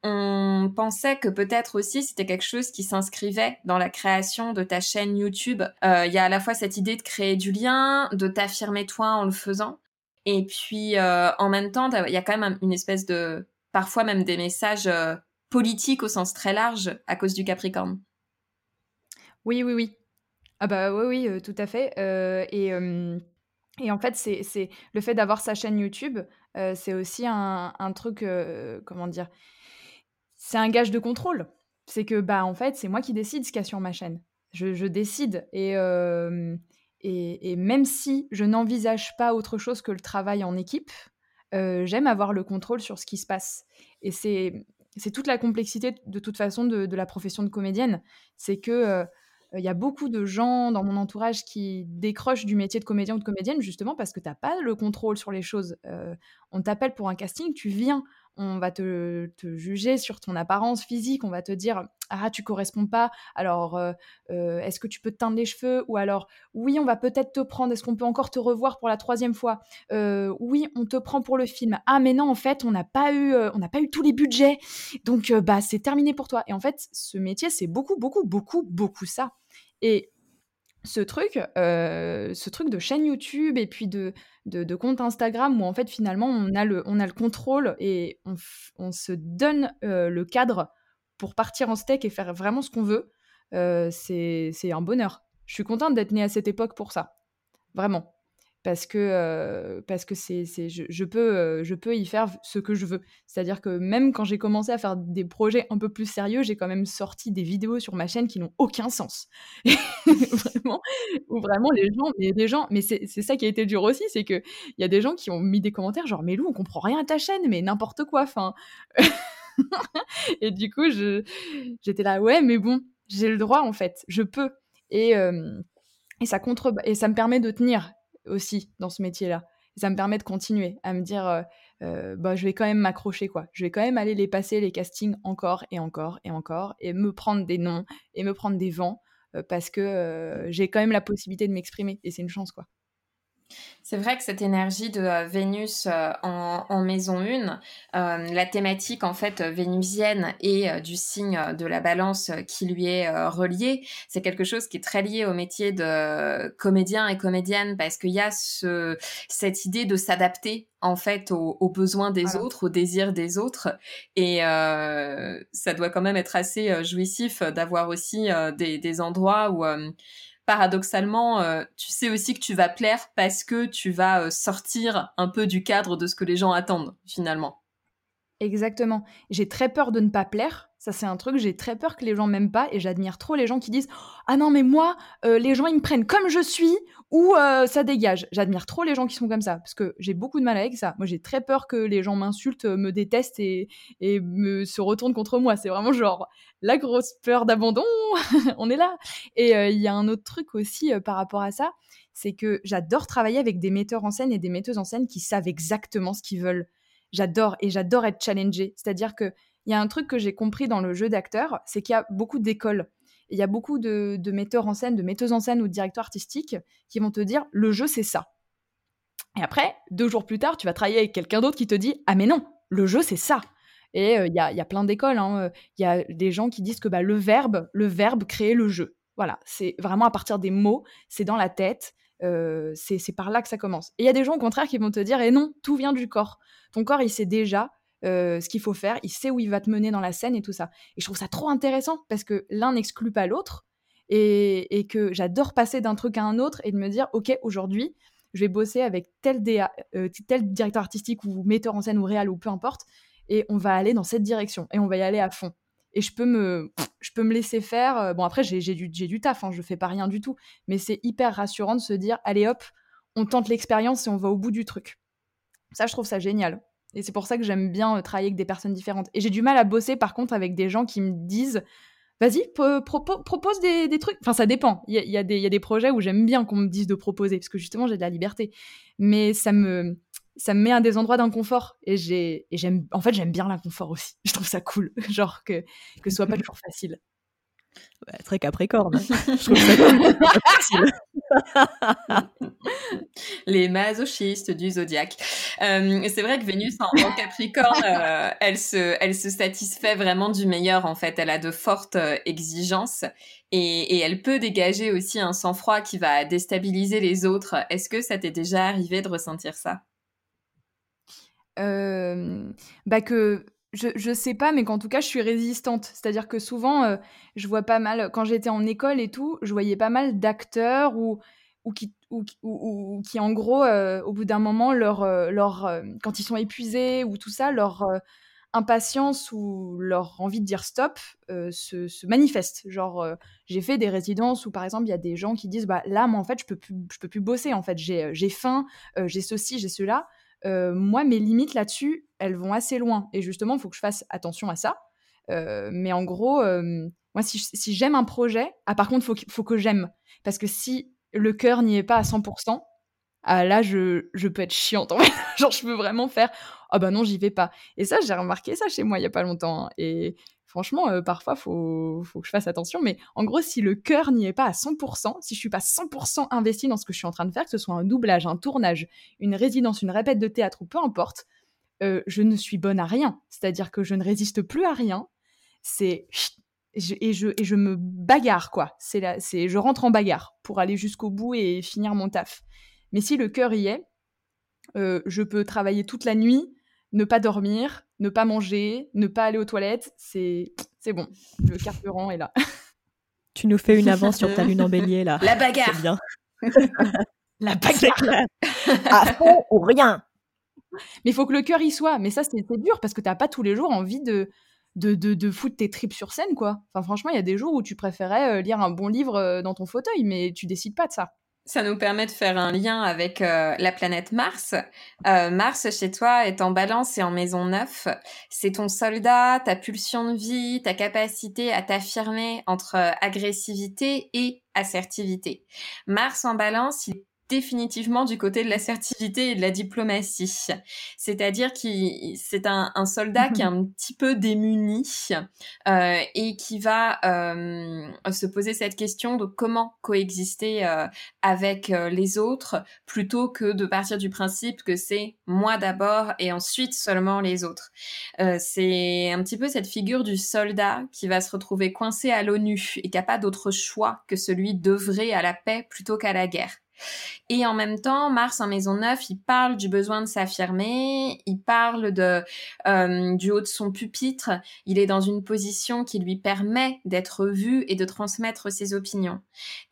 Speaker 1: On pensait que peut-être aussi c'était quelque chose qui s'inscrivait dans la création de ta chaîne YouTube. Euh, il y a à la fois cette idée de créer du lien, de t'affirmer toi en le faisant, et puis euh, en même temps il y a quand même une espèce de parfois même des messages euh, politiques au sens très large à cause du Capricorne.
Speaker 3: Oui, oui, oui. Ah bah oui, oui, tout à fait. et et en fait, c'est le fait d'avoir sa chaîne YouTube, euh, c'est aussi un, truc, euh, comment dire, c'est un gage de contrôle. C'est que, bah, en fait, c'est moi qui décide ce qu'il y a sur ma chaîne. Je, décide. Euh, et, et, même si je n'envisage pas autre chose que le travail en équipe, j'aime avoir le contrôle sur ce qui se passe. Et c'est toute la complexité, de toute façon, de, la profession de comédienne. C'est que il y a beaucoup de gens dans mon entourage qui décrochent du métier de comédien ou de comédienne justement parce que tu n'as pas le contrôle sur les choses. on t'appelle pour un casting, tu viens on va te, juger sur ton apparence physique, on va te dire ah tu corresponds pas, alors euh, euh, est-ce que tu peux te teindre les cheveux? Ou alors oui on va peut-être te prendre, est-ce qu'on peut encore te revoir pour la troisième fois, euh, oui on te prend pour le film, ah mais non en fait on n'a pas eu on n'a pas eu tous les budgets. Donc bah c'est terminé pour toi. Et en fait ce métier c'est beaucoup beaucoup beaucoup beaucoup ça. Et ce truc, ce truc de chaîne YouTube et puis de, compte Instagram où en fait finalement on a le, on a le contrôle et on, se donne le cadre pour partir en steak et faire vraiment ce qu'on veut, c'est un bonheur. Je suis contente d'être née à cette époque pour ça. Vraiment parce que, parce que c'est, je, peux, euh, je peux y faire ce que je veux. C'est-à-dire que même quand j'ai commencé à faire des projets un peu plus sérieux, j'ai quand même sorti des vidéos sur ma chaîne qui n'ont aucun sens. vraiment, ou vraiment les gens, mais les gens, mais c'est, ça qui a été dur aussi, c'est que il y a des gens qui ont mis des commentaires genre mais Lou, on comprend rien à ta chaîne, mais n'importe quoi, enfin. et du coup, je, j'étais là ouais, mais bon, j'ai le droit en fait, je peux. Et et ça contre et ça me permet de tenir aussi dans ce métier-là. ça me permet de continuer à me dire, euh, euh, bah, je vais quand même m'accrocher, quoi. Je vais quand même aller les passer, les castings, encore et encore et encore, et me prendre des noms, et me prendre des vents, euh, parce que j'ai quand même la possibilité de m'exprimer, et c'est une chance, quoi.
Speaker 1: C'est vrai que cette énergie de euh, Vénus euh, en, maison 1, euh, la thématique en fait vénusienne et du signe de la balance qui lui est relié, c'est quelque chose qui est très lié au métier de comédien et comédienne parce qu'il y a ce, cette idée de s'adapter en fait aux, besoins des autres, aux désirs des autres. Et ça doit quand même être assez jouissif d'avoir aussi des, des, endroits où paradoxalement, euh, tu sais aussi que tu vas plaire parce que tu vas euh, sortir un peu du cadre de ce que les gens attendent finalement.
Speaker 3: Exactement. J'ai très peur de ne pas plaire. Ça, c'est un truc, j'ai très peur que les gens m'aiment pas et j'admire trop les gens qui disent Ah non, mais moi, euh, les gens, ils me prennent comme je suis ou euh, ça dégage. J'admire trop les gens qui sont comme ça parce que j'ai beaucoup de mal avec ça. Moi, j'ai très peur que les gens m'insultent, me détestent et, se retournent contre moi. C'est vraiment genre la grosse peur d'abandon. On est là. Et euh, il y a un autre truc aussi par rapport à ça c'est que j'adore travailler avec des metteurs en scène et des metteuses en scène qui savent exactement ce qu'ils veulent j'adore et j'adore être challengée. C'est-à-dire que il y a un truc que j'ai compris dans le jeu d'acteur, c'est qu'il y a beaucoup d'écoles. Il y a beaucoup de, metteurs en scène, de metteuses en scène ou de directeurs artistiques qui vont te dire le jeu c'est ça. Et après, deux jours plus tard, tu vas travailler avec quelqu'un d'autre qui te dit ah mais non, le jeu c'est ça. Et euh, il y, a, plein d'écoles. Hein. Il y a des gens qui disent que bah, le verbe, le verbe crée le jeu. Voilà, c'est vraiment à partir des mots, c'est dans la tête, euh, c'est par là que ça commence. Et il y a des gens au contraire qui vont te dire, et eh non, tout vient du corps. Ton corps, il sait déjà euh, ce qu'il faut faire, il sait où il va te mener dans la scène et tout ça. Et je trouve ça trop intéressant parce que l'un n'exclut pas l'autre et, que j'adore passer d'un truc à un autre et de me dire, ok, aujourd'hui, je vais bosser avec tel, euh, tel directeur artistique ou metteur en scène ou réal ou peu importe, et on va aller dans cette direction et on va y aller à fond et je peux me, je peux me laisser faire. Euh, bon, après, j'ai du, du taf, hein, je fais pas rien du tout, mais c'est hyper rassurant de se dire, allez hop, on tente l'expérience et on va au bout du truc. Ça, je trouve ça génial. Et c'est pour ça que j'aime bien euh, travailler avec des personnes différentes. Et j'ai du mal à bosser, par contre, avec des gens qui me disent, vas-y, propose des, trucs. Enfin, ça dépend. Il y a, y a, des projets où j'aime bien qu'on me dise de proposer, parce que justement, j'ai de la liberté. Mais ça me, ça me met à des endroits d'inconfort et j'ai et j'aime en fait j'aime bien l'inconfort aussi je trouve ça cool genre que que ce soit pas toujours facile
Speaker 2: très capricorne. Je trouve ça
Speaker 1: les masochistes du zodiaque. Euh, c'est vrai que Vénus en, capricorne euh, elle se elle se satisfait vraiment du meilleur en fait. Elle a de fortes euh, exigences et, et elle peut dégager aussi un sang-froid qui va déstabiliser les autres. Est-ce que ça t'est déjà arrivé de ressentir ça?
Speaker 3: Bah que je, je sais pas, mais qu'en tout cas, je suis résistante. C'est-à-dire que souvent, je vois pas mal, quand j'étais en école et tout, je voyais pas mal d'acteurs ou, qui, ou, qui, en gros, au bout d'un moment, leur, leur, quand ils sont épuisés ou tout ça, leur impatience ou leur envie de dire stop se, se, manifeste. Genre, j'ai fait des résidences où, par exemple, il y a des gens qui disent, bah là, moi, en fait, je peux plus, je peux plus bosser, en fait, j'ai faim, j'ai ceci, j'ai cela. Euh, moi, mes limites là-dessus, elles vont assez loin. Et justement, il faut que je fasse attention à ça. Euh, mais en gros, euh, Moi, si, j'aime un projet, ah, par contre, faut, faut que j'aime. Parce que si le cœur n'y est pas à 100%, ah, là, je, je peux être chiante. Genre, je peux vraiment faire Ah bah non, j'y vais pas. Et ça, j'ai remarqué ça chez moi il y a pas longtemps. Hein. Et franchement, euh, parfois, faut, faut que je fasse attention. Mais en gros, si le cœur n'y est pas à 100%, si je suis pas 100% investi dans ce que je suis en train de faire, que ce soit un doublage, un tournage, une résidence, une répète de théâtre ou peu importe, euh, je ne suis bonne à rien. C'est-à-dire que je ne résiste plus à rien. C'est et je, et je me bagarre quoi. C'est c'est je rentre en bagarre pour aller jusqu'au bout et finir mon taf. Mais si le cœur y est, euh, je peux travailler toute la nuit, ne pas dormir, ne pas manger, ne pas aller aux toilettes. C'est c'est bon. Le carburant est là.
Speaker 2: Tu nous fais une avance sur ta lune en bélier là.
Speaker 1: La bagarre.
Speaker 2: Bien.
Speaker 3: La bagarre.
Speaker 2: à fond ou rien.
Speaker 3: Mais il faut que le cœur y soit. Mais ça, c'est dur parce que tu n'as pas tous les jours envie de, de, de, foutre tes tripes sur scène, quoi. Enfin, franchement, il y a des jours où tu préférais euh, lire un bon livre euh, dans ton fauteuil, mais tu décides pas de ça.
Speaker 1: Ça nous permet de faire un lien avec euh, la planète Mars. Mars, chez toi, est en balance et en maison 9. C'est ton soldat, ta pulsion de vie, ta capacité à t'affirmer entre agressivité et assertivité. Mars en balance, définitivement du côté de l'assertivité et de la diplomatie. C'est-à-dire qu'il c'est un, soldat qui est un petit peu démuni euh, et qui va euh, se poser cette question de comment coexister euh, avec les autres plutôt que de partir du principe que c'est moi d'abord et ensuite seulement les autres. c'est un petit peu cette figure du soldat qui va se retrouver coincé à l'ONU et qui n'a pas d'autre choix que celui d'œuvrer à la paix plutôt qu'à la guerre. Et en même temps, Mars en maison 9, il parle du besoin de s'affirmer, il parle euh, du haut de son pupitre, il est dans une position qui lui permet d'être vu et de transmettre ses opinions.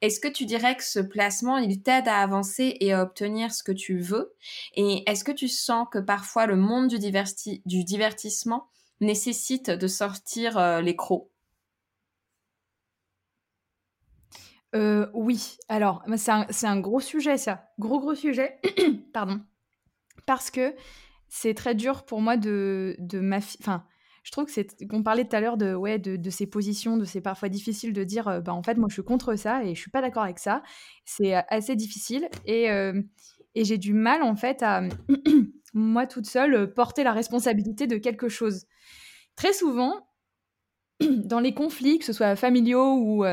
Speaker 1: Est-ce que tu dirais que ce placement, il t'aide à avancer et à obtenir ce que tu veux? Et est-ce que tu sens que parfois le monde du, du divertissement nécessite de sortir euh, les crocs?
Speaker 3: Euh, oui, alors c'est un, gros sujet ça, gros gros sujet, pardon, parce que c'est très dur pour moi de, de ma enfin je trouve que c'est qu'on parlait tout à l'heure de ouais de, de, ces positions, de c'est parfois difficile de dire euh, bah en fait moi je suis contre ça et je suis pas d'accord avec ça, c'est euh, assez difficile et et j'ai du mal en fait à moi toute seule porter la responsabilité de quelque chose. Très souvent dans les conflits, que ce soit familiaux ou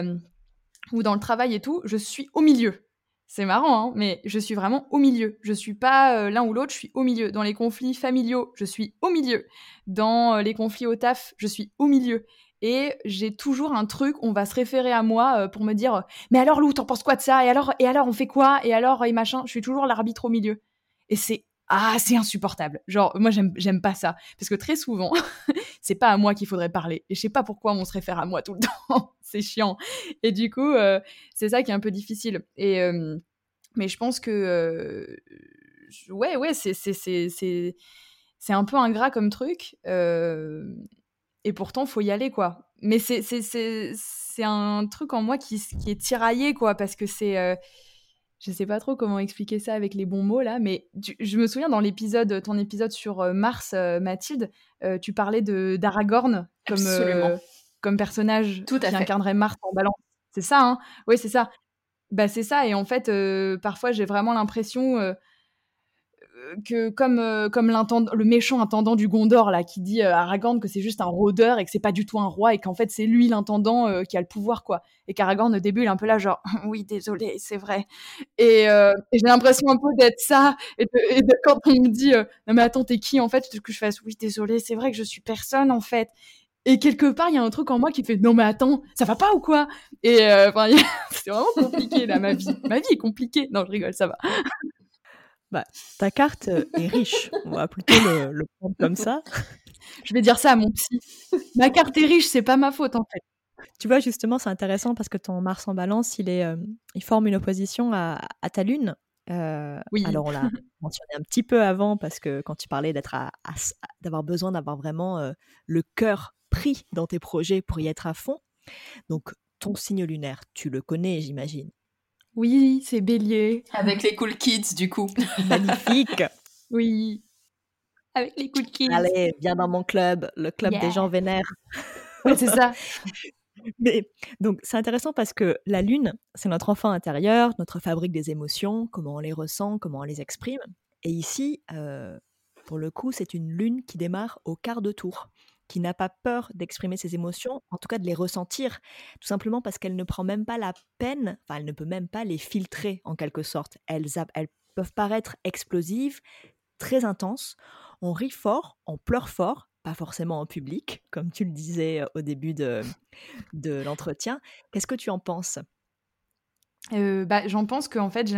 Speaker 3: ou dans le travail et tout, je suis au milieu. C'est marrant, hein, mais je suis vraiment au milieu. Je suis pas euh, l'un ou l'autre, je suis au milieu. Dans les conflits familiaux, je suis au milieu. Dans euh, les conflits au taf, je suis au milieu. Et j'ai toujours un truc, on va se référer à moi euh, pour me dire Mais alors, Lou, t'en penses quoi de ça? Et alors, et alors, on fait quoi? Et alors, et machin. Je suis toujours l'arbitre au milieu. Et c'est ah, c'est insupportable. Genre, moi, j'aime pas ça. Parce que très souvent, c'est pas à moi qu'il faudrait parler. Et je sais pas pourquoi on se réfère à moi tout le temps. c'est chiant. Et du coup, euh, c'est ça qui est un peu difficile. Et, euh, mais je pense que. Euh, ouais, ouais, c'est un peu ingrat comme truc. et pourtant, faut y aller, quoi. Mais c'est un truc en moi qui, qui est tiraillé, quoi. Parce que c'est je sais pas trop comment expliquer ça avec les bons mots là, mais je me souviens dans l'épisode, ton épisode sur euh, Mars, euh, Mathilde, euh, tu parlais de d'Aragorn comme comme personnage
Speaker 1: Tout
Speaker 3: qui incarnerait Mars en balance. C'est ça, hein Oui, c'est ça. Bah c'est ça. Et en fait, parfois j'ai vraiment l'impression que comme euh, comme le méchant intendant du Gondor là qui dit euh, à Aragorn que c'est juste un rôdeur et que c'est pas du tout un roi et qu'en fait c'est lui l'intendant euh, qui a le pouvoir quoi et qu'Aragorn au début il est un peu là genre oui désolé c'est vrai et, j'ai l'impression un peu d'être ça et, quand on me dit non mais attends t'es qui en fait que je fasse oui désolé c'est vrai que je suis personne en fait et quelque part, il y a un truc en moi qui fait non mais attends, ça va pas ou quoi Et c'est vraiment compliqué là ma vie. Ma vie est compliquée. Non, je rigole, ça va.
Speaker 2: Bah, ta carte euh, est riche. On va plutôt le, prendre comme ça.
Speaker 3: Je vais dire ça à mon psy. Ma carte est riche, c'est pas ma faute en fait.
Speaker 2: Tu vois, justement, c'est intéressant parce que ton Mars en balance, il, est, euh, il forme une opposition à, ta Lune. Euh, oui. Alors, on l'a mentionné un petit peu avant parce que quand tu parlais d'être d'avoir besoin d'avoir vraiment le cœur pris dans tes projets pour y être à fond. Donc, ton signe lunaire, tu le connais, j'imagine.
Speaker 3: Oui, c'est bélier.
Speaker 1: Avec les cool kids, du coup.
Speaker 2: Magnifique.
Speaker 3: oui. Avec les cool kids.
Speaker 2: Allez, viens dans mon club, le club des gens vénères.
Speaker 3: Oui, c'est ça.
Speaker 2: Mais donc c'est intéressant parce que la lune, c'est notre enfant intérieur, notre fabrique des émotions, comment on les ressent, comment on les exprime. Et ici, euh, pour le coup, c'est une lune qui démarre au quart de tour, qui n'a pas peur d'exprimer ses émotions, en tout cas de les ressentir, tout simplement parce qu'elle ne prend même pas la peine, enfin elle ne peut même pas les filtrer en quelque sorte. Elles, peuvent paraître explosives, très intenses. On rit fort, on pleure fort, pas forcément en public, comme tu le disais au début de, de l'entretien. Qu'est-ce que tu en penses?
Speaker 3: Euh, bah, j'en pense qu'en fait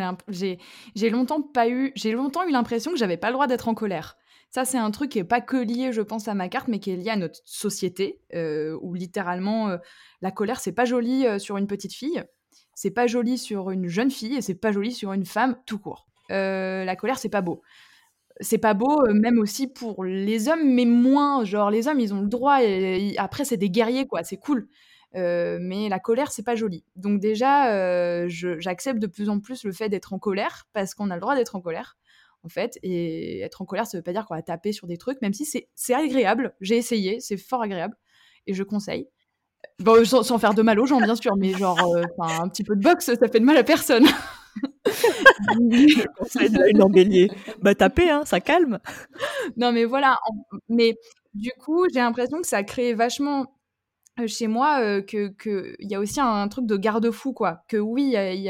Speaker 3: j'ai longtemps pas eu j'ai longtemps eu l'impression que j'avais pas le droit d'être en colère. Ça c'est un truc qui est pas que lié je pense à ma carte mais qui est lié à notre société euh, où littéralement euh, la colère c'est pas joli sur une petite fille, c'est pas joli sur une jeune fille et c'est pas joli sur une femme tout court. la colère c'est pas beau c'est pas beau, euh, même aussi pour les hommes, mais moins. Genre, les hommes, ils ont le droit, après, c'est des guerriers, quoi, c'est cool. Euh, mais la colère, c'est pas joli. Donc, déjà, euh, j'accepte de plus en plus le fait d'être en colère, parce qu'on a le droit d'être en colère, en fait. Et être en colère, ça veut pas dire qu'on va taper sur des trucs, même si c'est agréable. J'ai essayé, c'est fort agréable, et je conseille. Bon, sans, faire de mal aux gens, bien sûr, mais genre, un petit peu de boxe, ça fait de mal à personne.
Speaker 2: une embellier. Bah tapez, hein, ça calme.
Speaker 3: Non mais voilà, mais du coup j'ai l'impression que ça a créé vachement euh, chez moi euh, que qu'il y a aussi un, truc de garde-fou quoi. Que oui il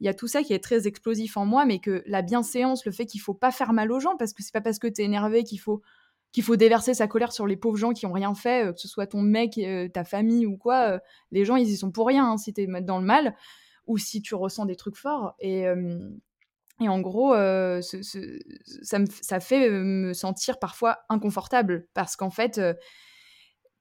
Speaker 3: y a, tout ça qui est très explosif en moi, mais que la bienséance, le fait qu'il faut pas faire mal aux gens parce que c'est pas parce que tu es énervé qu'il faut qu'il faut déverser sa colère sur les pauvres gens qui ont rien fait, euh, que ce soit ton mec, ta famille ou quoi. les gens, ils y sont pour rien hein, si tu es dans le mal ou si tu ressens des trucs forts. Et, et en gros, ça, me, ça fait me sentir parfois inconfortable parce qu'en fait,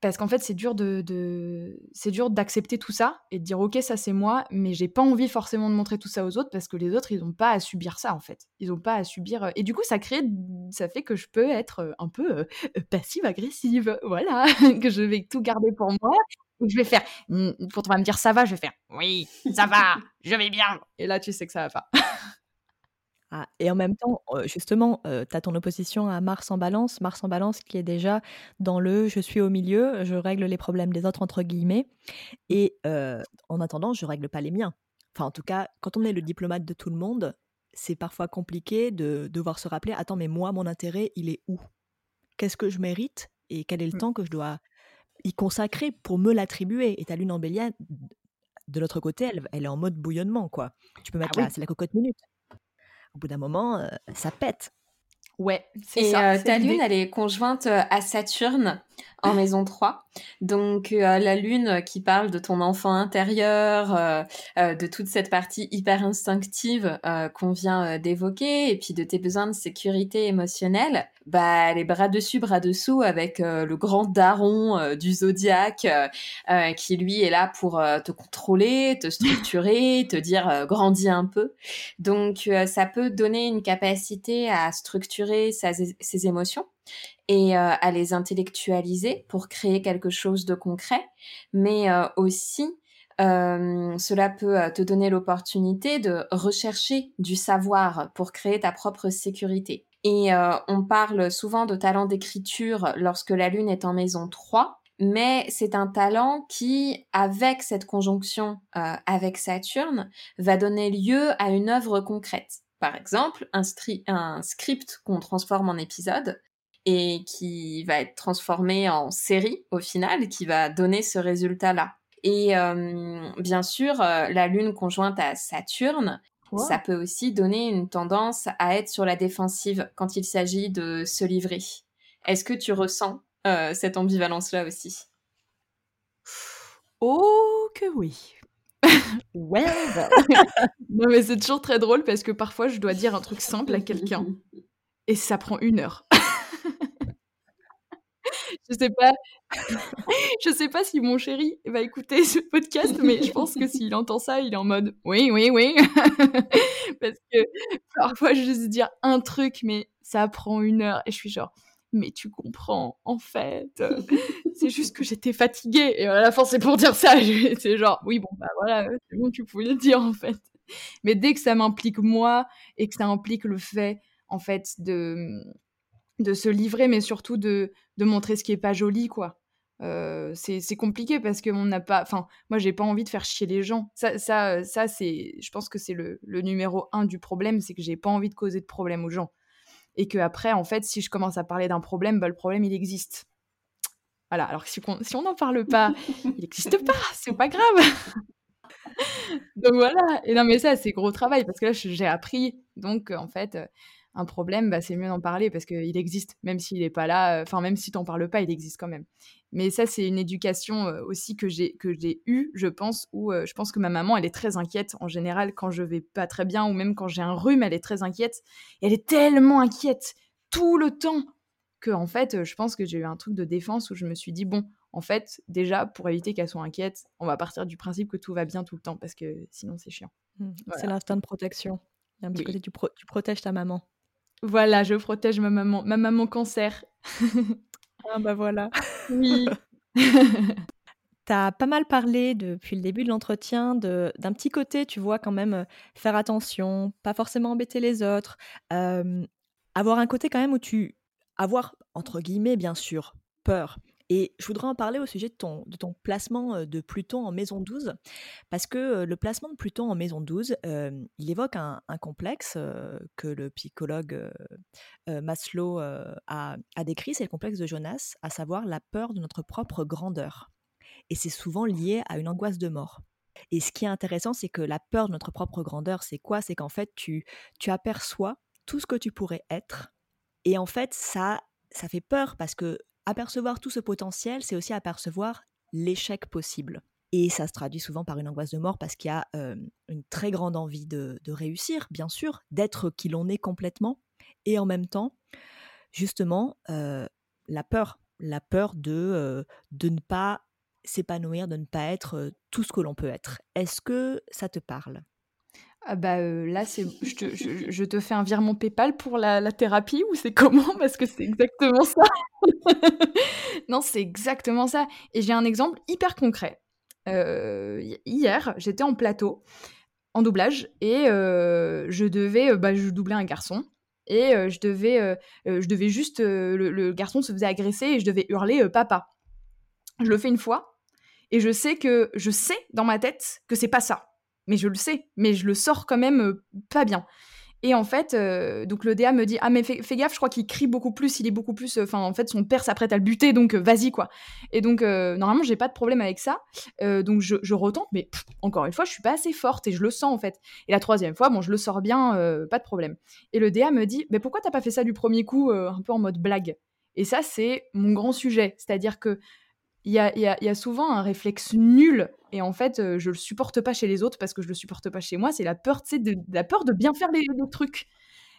Speaker 3: parce qu'en fait, c'est dur de, c'est dur d'accepter tout ça et de dire ok, ça c'est moi, mais j'ai pas envie forcément de montrer tout ça aux autres parce que les autres, ils ont pas à subir ça en fait. Ils ont pas à subir. Et du coup, ça crée, ça fait que je peux être un peu passive agressive, voilà, que je vais tout garder pour moi je vais faire, quand on va me dire ça va, je vais faire oui, ça va, je vais bien. Et là, tu sais que ça va pas.
Speaker 2: Ah, et en même temps, justement, tu as ton opposition à Mars en balance. Mars en balance qui est déjà dans le je suis au milieu, je règle les problèmes des autres, entre guillemets. Et en attendant, je règle pas les miens. Enfin, en tout cas, quand on est le diplomate de tout le monde, c'est parfois compliqué de devoir se rappeler attends, mais moi, mon intérêt, il est où? Qu'est-ce que je mérite Et quel est le mmh. temps que je dois y consacrer pour me l'attribuer? Et ta lune en bélier, de l'autre côté, elle, elle, est en mode bouillonnement, quoi. Tu peux ah mettre c'est la cocotte minute. Au bout d'un moment, euh, ça pète.
Speaker 3: Ouais,
Speaker 1: c'est ça. Et euh, ta lune, elle est conjointe euh, à Saturne en maison 3. Donc euh, la lune qui parle de ton enfant intérieur, euh, euh, de toute cette partie hyper instinctive qu'on vient d'évoquer, et puis de tes besoins de sécurité émotionnelle, bah les bras dessus, bras dessous avec le grand daron du zodiaque qui lui est là pour te contrôler, te structurer, te dire grandis un peu. Donc ça peut donner une capacité à structurer ses émotions et euh, à les intellectualiser pour créer quelque chose de concret, mais euh, aussi euh, cela peut te donner l'opportunité de rechercher du savoir pour créer ta propre sécurité. Et on parle souvent de talent d'écriture lorsque la Lune est en maison 3, mais c'est un talent qui, avec cette conjonction avec Saturne, va donner lieu à une œuvre concrète. Par exemple, un, un script qu'on transforme en épisode et qui va être transformé en série au final, qui va donner ce résultat-là. Et euh, bien sûr, euh, la Lune conjointe à Saturne, ça peut aussi donner une tendance à être sur la défensive quand il s'agit de se livrer. Est-ce que tu ressens euh, cette ambivalence-là aussi?
Speaker 3: Oh que oui. ouais. non mais c'est toujours très drôle parce que parfois je dois dire un truc simple à quelqu'un et ça prend une heure je sais pas, je sais pas si mon chéri va écouter ce podcast, mais je pense que s'il entend ça, il est en mode oui, oui, oui, parce que parfois je juste dire un truc, mais ça prend une heure et je suis genre mais tu comprends, en fait, c'est juste que j'étais fatiguée et à la fin c'est pour dire ça, c'est genre oui bon bah voilà, c'est bon tu pouvais le dire en fait, mais dès que ça m'implique moi et que ça implique le fait en fait de de se livrer, mais surtout de, de montrer ce qui est pas joli, quoi. c'est compliqué parce qu'on n'a pas. Enfin, moi, j'ai pas envie de faire chier les gens. Ça, ça, ça c'est. Je pense que c'est le, le, numéro un du problème, c'est que j'ai pas envie de causer de problème aux gens. Et que après, en fait, si je commence à parler d'un problème, bah, le problème, il existe. Voilà. Alors que si on n'en parle pas, il n'existe pas. C'est pas grave. donc voilà. Et non, mais ça, c'est gros travail parce que là, j'ai appris. Donc, en fait, un problème, bah, c'est mieux d'en parler parce qu'il existe, même s'il n'est pas là, euh, enfin, même si tu n'en parles pas, il existe quand même. Mais ça, c'est une éducation euh, aussi que j'ai que j'ai eue, je pense, où euh, je pense que ma maman, elle est très inquiète en général quand je vais pas très bien ou même quand j'ai un rhume, elle est très inquiète. elle est tellement inquiète tout le temps que, en fait, je pense que j'ai eu un truc de défense où je me suis dit, bon, en fait, déjà, pour éviter qu'elle soit inquiète, on va partir du principe que tout va bien tout le temps parce que sinon, c'est chiant.
Speaker 2: Mmh. C'est l'instinct de protection. Il y a un petit côté, tu protèges ta maman.
Speaker 3: Voilà, je protège ma maman, ma maman cancer.
Speaker 2: ah bah voilà.
Speaker 3: Oui.
Speaker 2: Tu as pas mal parlé depuis le début de l'entretien d'un petit côté, tu vois, quand même, faire attention, pas forcément embêter les autres, avoir un côté quand même où tu... avoir, entre guillemets, bien sûr, peur. Et je voudrais en parler au sujet de ton, de ton placement de Pluton en maison 12, parce que le placement de Pluton en maison 12, il évoque un, complexe que le psychologue Maslow a, a, décrit, c'est le complexe de Jonas, à savoir la peur de notre propre grandeur. Et c'est souvent lié à une angoisse de mort. Et ce qui est intéressant, c'est que la peur de notre propre grandeur, c'est quoi? C'est qu'en fait, tu, tu aperçois tout ce que tu pourrais être. Et en fait, ça, ça fait peur parce que apercevoir tout ce potentiel, c'est aussi apercevoir l'échec possible. Et ça se traduit souvent par une angoisse de mort parce qu'il y a une très grande envie de, réussir, bien sûr, d'être qui l'on est complètement, et en même temps, justement, la peur, la peur de, de ne pas s'épanouir, de ne pas être tout ce que l'on peut être. Est-ce que ça te parle?
Speaker 3: Ah bah là, c'est, je, te, fais un virement PayPal pour la, la thérapie ou c'est comment? Parce que c'est exactement ça. non, c'est exactement ça. Et j'ai un exemple hyper concret. hier, j'étais en plateau, en doublage, et je devais, bah, je doublais un garçon. Et je, devais, je devais juste, le, le, garçon se faisait agresser et je devais hurler papa. Je le fais une fois et je sais que je sais dans ma tête que c'est pas ça mais je le sais, mais je le sors quand même euh, pas bien. Et en fait, euh, donc le DA me dit ah mais fais, gaffe, je crois qu'il crie beaucoup plus, il est beaucoup plus, euh, enfin en fait son père s'apprête à le buter, donc vas-y quoi. Et donc normalement j'ai pas de problème avec ça, donc je, retente, mais encore une fois je suis pas assez forte et je le sens en fait. Et la troisième fois, bon je le sors bien, pas de problème. Et le DA me dit mais pourquoi t'as pas fait ça du premier coup, un peu en mode blague? Et ça c'est mon grand sujet, c'est-à-dire que il y a, souvent un réflexe nul. Et en fait euh, je le supporte pas chez les autres parce que je le supporte pas chez moi. C'est la peur de, la peur de bien faire les, trucs.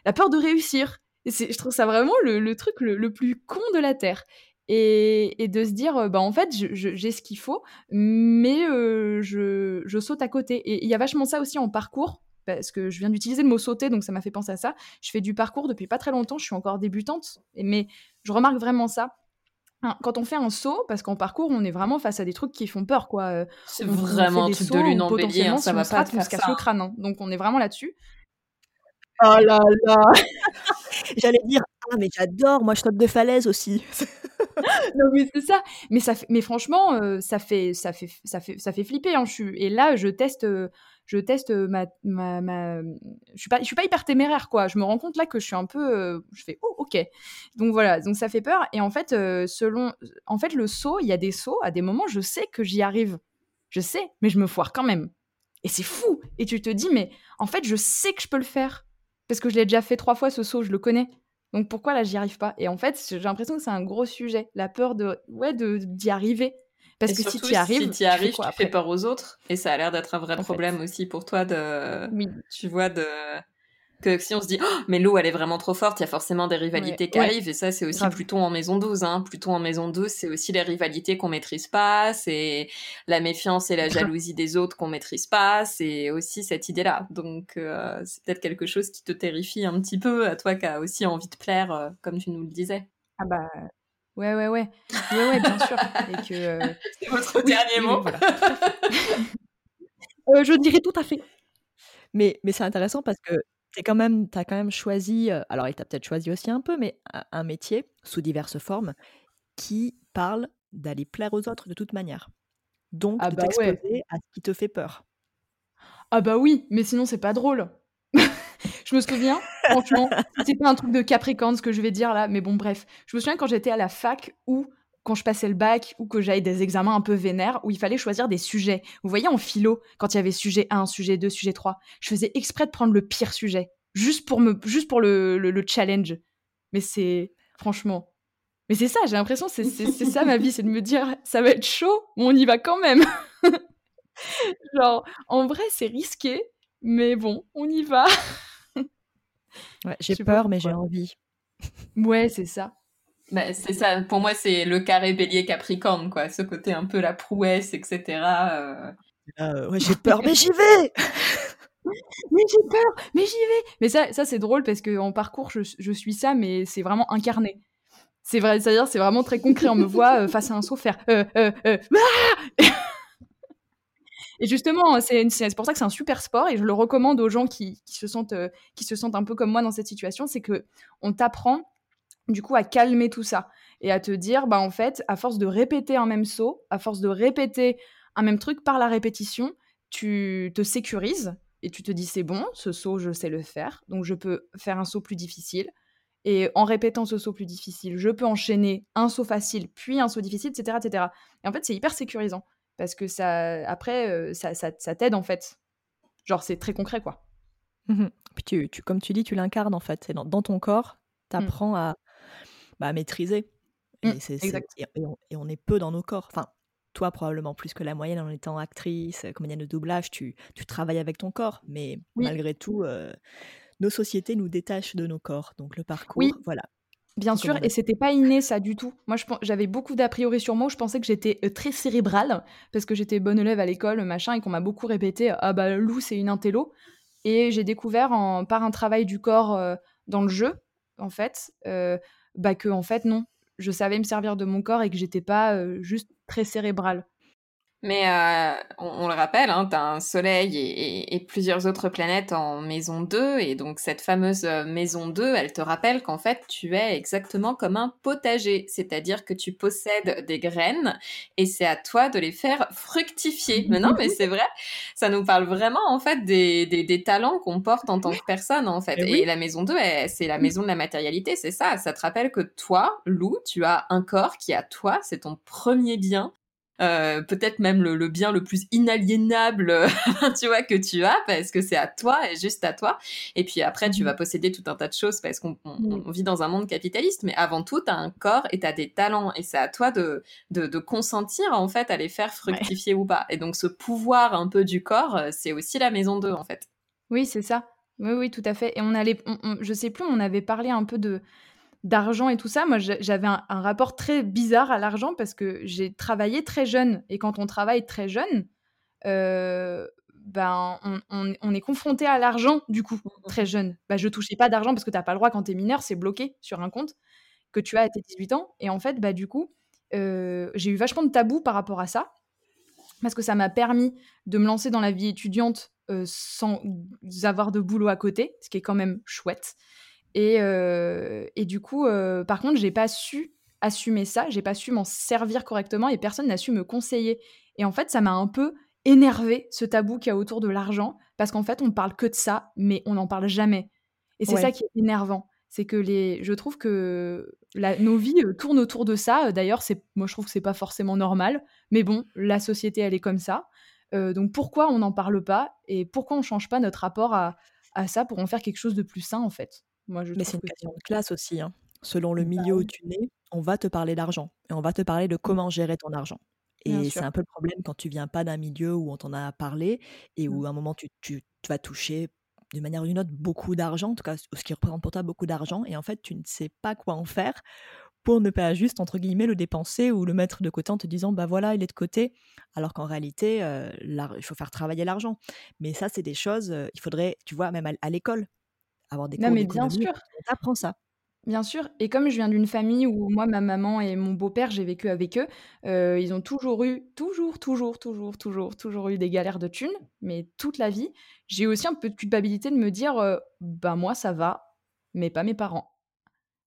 Speaker 3: La peur de réussir. Et je trouve ça vraiment le, truc le, plus con de la terre. Et, de se dire euh, bah en fait j'ai ce qu'il faut mais euh, je, saute à côté. Et il y a vachement ça aussi en parcours parce que je viens d'utiliser le mot sauter, donc ça m'a fait penser à ça. Je fais du parcours depuis pas très longtemps, je suis encore débutante, mais je remarque vraiment ça quand on fait un saut, parce qu'en parcours, on est vraiment face à des trucs qui font peur, quoi. Euh,
Speaker 1: c'est vraiment un truc de lune en bélier, ça va pas
Speaker 3: on se casse le crâne. Hein. Donc on est vraiment là-dessus.
Speaker 2: Oh là là J'allais dire ah mais j'adore, moi je saute de falaise aussi.
Speaker 3: non mais c'est ça. Mais ça, mais franchement, euh, ça fait, ça fait, ça fait, ça fait flipper. Hein. Je et là, je teste, euh, je teste ma, ma, ma, je suis pas, je suis pas hyper téméraire quoi. Je me rends compte là que je suis un peu, euh, je fais oh ok. Donc voilà, donc ça fait peur. Et en fait, selon, en fait le saut, il y a des sauts à des moments, je sais que j'y arrive, je sais, mais je me foire quand même. Et c'est fou. Et tu te dis mais en fait, je sais que je peux le faire parce que je l'ai déjà fait trois fois ce saut, je le connais. Donc pourquoi là j'y arrive pas? Et en fait, j'ai l'impression que c'est un gros sujet, la peur de ouais de d'y arriver.
Speaker 1: Parce que si tu y arrives, si tu, arrives, tu, fais peur aux autres et ça a l'air d'être un vrai problème aussi pour toi de tu vois de que si on se dit oh, mais l'eau elle est vraiment trop forte, il y a forcément des rivalités qui arrivent et ça c'est aussi plutôt en maison 12 hein. Plutôt en maison 12, c'est aussi les rivalités qu'on maîtrise pas, c'est la méfiance et la jalousie des autres qu'on maîtrise pas, c'est aussi cette idée-là. Donc euh, c'est peut-être quelque chose qui te terrifie un petit peu à toi qui as aussi envie de plaire euh, comme tu nous le disais.
Speaker 3: Ah bah ouais ouais ouais. Ouais ouais, bien sûr et que
Speaker 1: euh, C'est votre dernier mot.
Speaker 2: je dirais tout à fait. Mais, mais c'est intéressant parce que tu quand même, as quand même choisi, alors il t'a peut-être choisi aussi un peu, mais un métier sous diverses formes qui parle d'aller plaire aux autres de toute manière. Donc
Speaker 3: Ah
Speaker 2: de
Speaker 3: bah ouais.
Speaker 2: t'exposer à ce qui te fait peur.
Speaker 3: Ah bah oui, mais sinon c'est pas drôle. Je me souviens, franchement, c'est pas un truc de Capricorne ce que je vais dire là, mais bon bref. Je me souviens quand j'étais à la fac ou quand je passais le bac ou que j'avais des examens un peu vénères où il fallait choisir des sujets. Vous voyez en philo, quand il y avait sujet 1, sujet 2, sujet 3, je faisais exprès de prendre le pire sujet, juste pour, me, juste pour le, le, le challenge. Mais c'est, franchement, mais c'est ça, j'ai l'impression, c'est ça ma vie, c'est de me dire, ça va être chaud, mais on y va quand même. Genre, en vrai, c'est risqué, mais bon, on y va.
Speaker 2: Ouais, j'ai peur, mais j'ai envie.
Speaker 3: Ouais, c'est ça.
Speaker 1: Bah, c'est ça, pour moi, c'est le carré bélier capricorne, quoi. Ce côté un peu la prouesse, etc. euh.
Speaker 2: Euh, ouais, j'ai peur, mais j'y vais
Speaker 3: Mais j'ai peur, mais j'y vais. Mais ça, ça c'est drôle parce que en parcours, je, je suis ça, mais c'est vraiment incarné. C'est vrai, c'est-à-dire, c'est vraiment très concret. On me voit euh, face à un saut faire. euh, euh, euh, ah et justement, c'est pour ça que c'est un super sport et je le recommande aux gens qui, qui se sentent, euh, qui se sentent un peu comme moi dans cette situation. C'est que on t'apprend du coup à calmer tout ça et à te dire, bah en fait, à force de répéter un même saut, à force de répéter un même truc par la répétition, tu te sécurises et tu te dis c'est bon, ce saut je sais le faire, donc je peux faire un saut plus difficile. Et en répétant ce saut plus difficile, je peux enchaîner un saut facile, puis un saut difficile, etc. etc. Et en fait, c'est hyper sécurisant. Parce que ça, après, euh, ça, ça, ça t'aide en fait. Genre, c'est très concret quoi.
Speaker 2: Mhm. Puis tu, tu- comme tu dis, tu l'incarnes en fait. C'est dans, dans ton corps, tu
Speaker 3: Mm.
Speaker 2: apprends à, bah, à maîtriser.
Speaker 3: Mm,
Speaker 2: Et, et, et on, et on est peu dans nos corps. Enfin, toi probablement plus que la moyenne en étant actrice, euh, comédienne de doublage, tu, tu travailles avec ton corps. Mais
Speaker 3: Oui.
Speaker 2: malgré tout, euh, nos sociétés nous détachent de nos corps. Donc le parcours,
Speaker 3: Oui.
Speaker 2: voilà.
Speaker 3: Bien sûr, et c'était pas inné ça du tout. Moi, j'avais beaucoup d'a priori sur moi. où Je pensais que j'étais euh, très cérébrale parce que j'étais bonne élève à l'école, machin, et qu'on m'a beaucoup répété ah bah Lou c'est une intello. Et j'ai découvert en, par un travail du corps euh, dans le jeu, en fait, euh, bah que en fait non, je savais me servir de mon corps et que j'étais pas euh, juste très cérébrale.
Speaker 1: Mais euh, on, on le rappelle, hein, t'as un soleil et, et- et plusieurs autres planètes en maison 2, et donc cette fameuse euh, maison 2, elle te rappelle qu'en fait tu es exactement comme un potager, c'est-à-dire que tu possèdes des graines, et c'est à toi de les faire fructifier. Mais non, mais c'est vrai, ça nous parle vraiment en fait des, des, des talents qu'on porte en tant que personne en fait.
Speaker 2: Eh
Speaker 1: Et
Speaker 2: oui.
Speaker 1: la maison 2, elle- c'est la maison de la matérialité, c'est ça, ça te rappelle que toi, Lou, tu as un corps qui est à toi, c'est ton premier bien, euh, peut-être même le, le bien le plus inaliénable, euh, tu vois, que tu as, parce que c'est à toi et juste à toi. Et puis après, tu
Speaker 3: Mhm.
Speaker 1: vas posséder tout un tas de choses parce qu'on on- on vit dans un monde capitaliste. Mais avant tout, tu as un corps et tu as des talents. Et c'est à toi de, de, de consentir, en fait, à les faire fructifier ou pas. Et donc, ce pouvoir un peu du corps, euh, c'est aussi la maison 2, en fait.
Speaker 3: Oui, c'est ça. Oui, oui, tout à fait. Et on allait, on- on- je sais plus, on avait parlé un peu de d'argent et tout ça. Moi, j'avais un, un rapport très bizarre à l'argent parce que j'ai travaillé très jeune. Et quand on travaille très jeune, euh, ben, on, on- on est confronté à l'argent, du coup, très jeune. Bah, je touchais pas d'argent parce que t'as pas le droit quand t'es mineur, c'est bloqué sur un compte que tu as à tes 18 ans. Et en fait, bah, du coup, euh, j'ai eu vachement de tabou par rapport à ça parce que ça m'a permis de me lancer dans la vie étudiante euh, sans avoir de boulot à côté, ce qui est quand même chouette. Et, euh, et du coup, euh, par contre, j'ai pas su assumer ça, j'ai pas su m'en servir correctement et personne n'a su me conseiller. Et en fait, ça m'a un peu énervé ce tabou qu'il y a autour de l'argent parce qu'en fait, on parle que de ça, mais on n'en parle jamais. Et c'est
Speaker 2: Ouais.
Speaker 3: ça qui est énervant. C'est que les, je trouve que la- nos vies euh, tournent autour de ça. D'ailleurs, c'est, moi, je trouve que c'est pas forcément normal. Mais bon, la société, elle est comme ça. Euh, donc pourquoi on n'en parle pas et pourquoi on change pas notre rapport à, à ça pour en faire quelque chose de plus sain en fait? Moi, je
Speaker 2: Mais c'est une
Speaker 3: que
Speaker 2: question de classe aussi. hein. Selon le
Speaker 3: Bah
Speaker 2: milieu où tu nais, on va te parler d'argent et on va te parler de comment gérer ton argent. Et c'est un peu le problème quand tu viens pas d'un milieu où on t'en a parlé et où
Speaker 3: Mm.
Speaker 2: à un moment tu, tu- tu vas toucher d'une manière ou d'une autre beaucoup d'argent, en tout cas ce qui représente pour toi beaucoup d'argent, et en fait tu ne sais pas quoi en faire pour ne pas juste entre guillemets le dépenser ou le mettre de côté en te disant bah voilà il est de côté, alors qu'en réalité euh, il faut faire travailler l'argent. Mais ça c'est des choses, euh, il faudrait, tu vois, même à, à l'école, avoir des
Speaker 3: Non,
Speaker 2: cours
Speaker 3: mais bien sûr,
Speaker 2: on t'apprend ça.
Speaker 3: bien sûr. Et comme je viens d'une famille où moi, ma maman et mon beau-père, j'ai vécu avec eux, euh, ils ont toujours eu, toujours, toujours, toujours, toujours, toujours eu des galères de thunes, mais toute la vie. J'ai aussi un peu de culpabilité de me dire, euh, bah moi ça va, mais pas mes parents.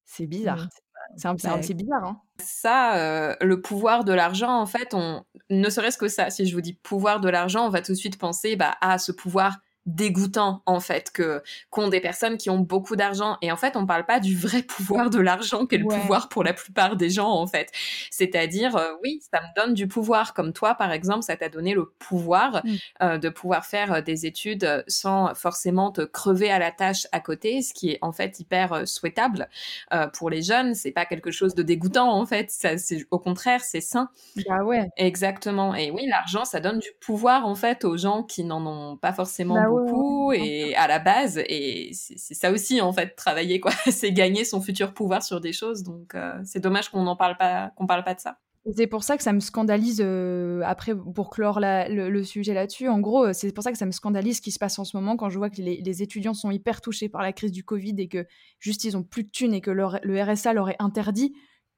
Speaker 3: C'est
Speaker 2: Mmh,
Speaker 3: bizarre.
Speaker 2: c'est pas
Speaker 3: c'est un,
Speaker 2: Bah,
Speaker 3: c'est bizarre. Hein.
Speaker 1: Ça, euh, le pouvoir de l'argent, en fait, on ne serait-ce que ça. Si je vous dis pouvoir de l'argent, on va tout de suite penser bah, à ce pouvoir dégoûtant en fait que qu'ont des personnes qui ont beaucoup d'argent et en fait on parle pas du vrai pouvoir de l'argent qui est le
Speaker 3: Ouais.
Speaker 1: pouvoir pour la plupart des gens en fait c'est-à-dire euh, oui ça me donne du pouvoir comme toi par exemple ça t'a donné le pouvoir
Speaker 3: Mm.
Speaker 1: euh, de pouvoir faire euh, des études euh, sans forcément te crever à la tâche à côté ce qui est en fait hyper souhaitable euh, pour les jeunes c'est pas quelque chose de dégoûtant en fait ça c'est au contraire c'est sain
Speaker 3: Bah ouais.
Speaker 1: Exactement. Et oui, l'argent, ça donne du pouvoir en fait aux gens qui n'en ont pas forcément
Speaker 3: Bah
Speaker 1: beaucoup et à la base. Et c'est ça aussi en fait, travailler quoi. c'est gagner son futur pouvoir sur des choses. Donc euh, c'est dommage qu'on n'en parle pas, qu'on parle pas de ça.
Speaker 3: C'est pour ça que ça me scandalise, euh, après, pour clore la- le, le sujet là-dessus, en gros, euh, c'est pour ça que ça me scandalise ce qui se passe en ce moment quand je vois que les, les étudiants sont hyper touchés par la crise du Covid et que juste ils ont plus de thunes et que leur- le RSA leur est interdit.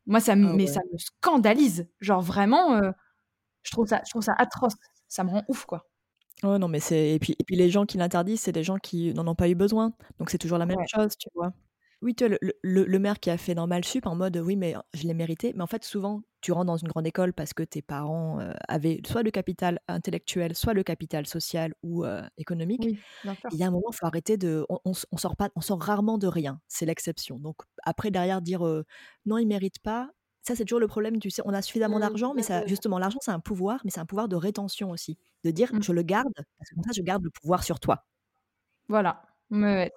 Speaker 3: Moi, ça me,
Speaker 2: Ah
Speaker 3: mais ça me scandalise. Genre vraiment, euh, je, trouve ça, je trouve ça atroce. Ça me rend ouf, quoi.
Speaker 2: Oh non, mais c'est. Et puis, et puis les gens qui l'interdisent, c'est des gens qui n'en ont pas eu besoin. Donc c'est toujours la même
Speaker 3: Ouais.
Speaker 2: chose, tu vois. Oui, tu vois, le, le- le maire qui a fait normal sup en mode oui, mais je l'ai mérité. Mais en fait, souvent, tu rentres dans une grande école parce que tes parents euh, avaient soit le capital intellectuel, soit le capital social ou euh, économique.
Speaker 3: Oui, bien sûr.
Speaker 2: Il y a un moment, il faut arrêter de. On, on, s- on sort pas, on sort rarement de rien. C'est l'exception. Donc après, derrière, dire non, il mérite pas. Ça, c'est toujours le problème. Tu sais, on a suffisamment
Speaker 1: Mm,
Speaker 2: d'argent, mais ça, justement, l'argent, c'est un pouvoir, mais c'est un pouvoir de rétention aussi. De dire,
Speaker 3: Mm.
Speaker 2: je le garde, parce que comme ça, je garde le pouvoir sur toi.
Speaker 3: Voilà. Clair.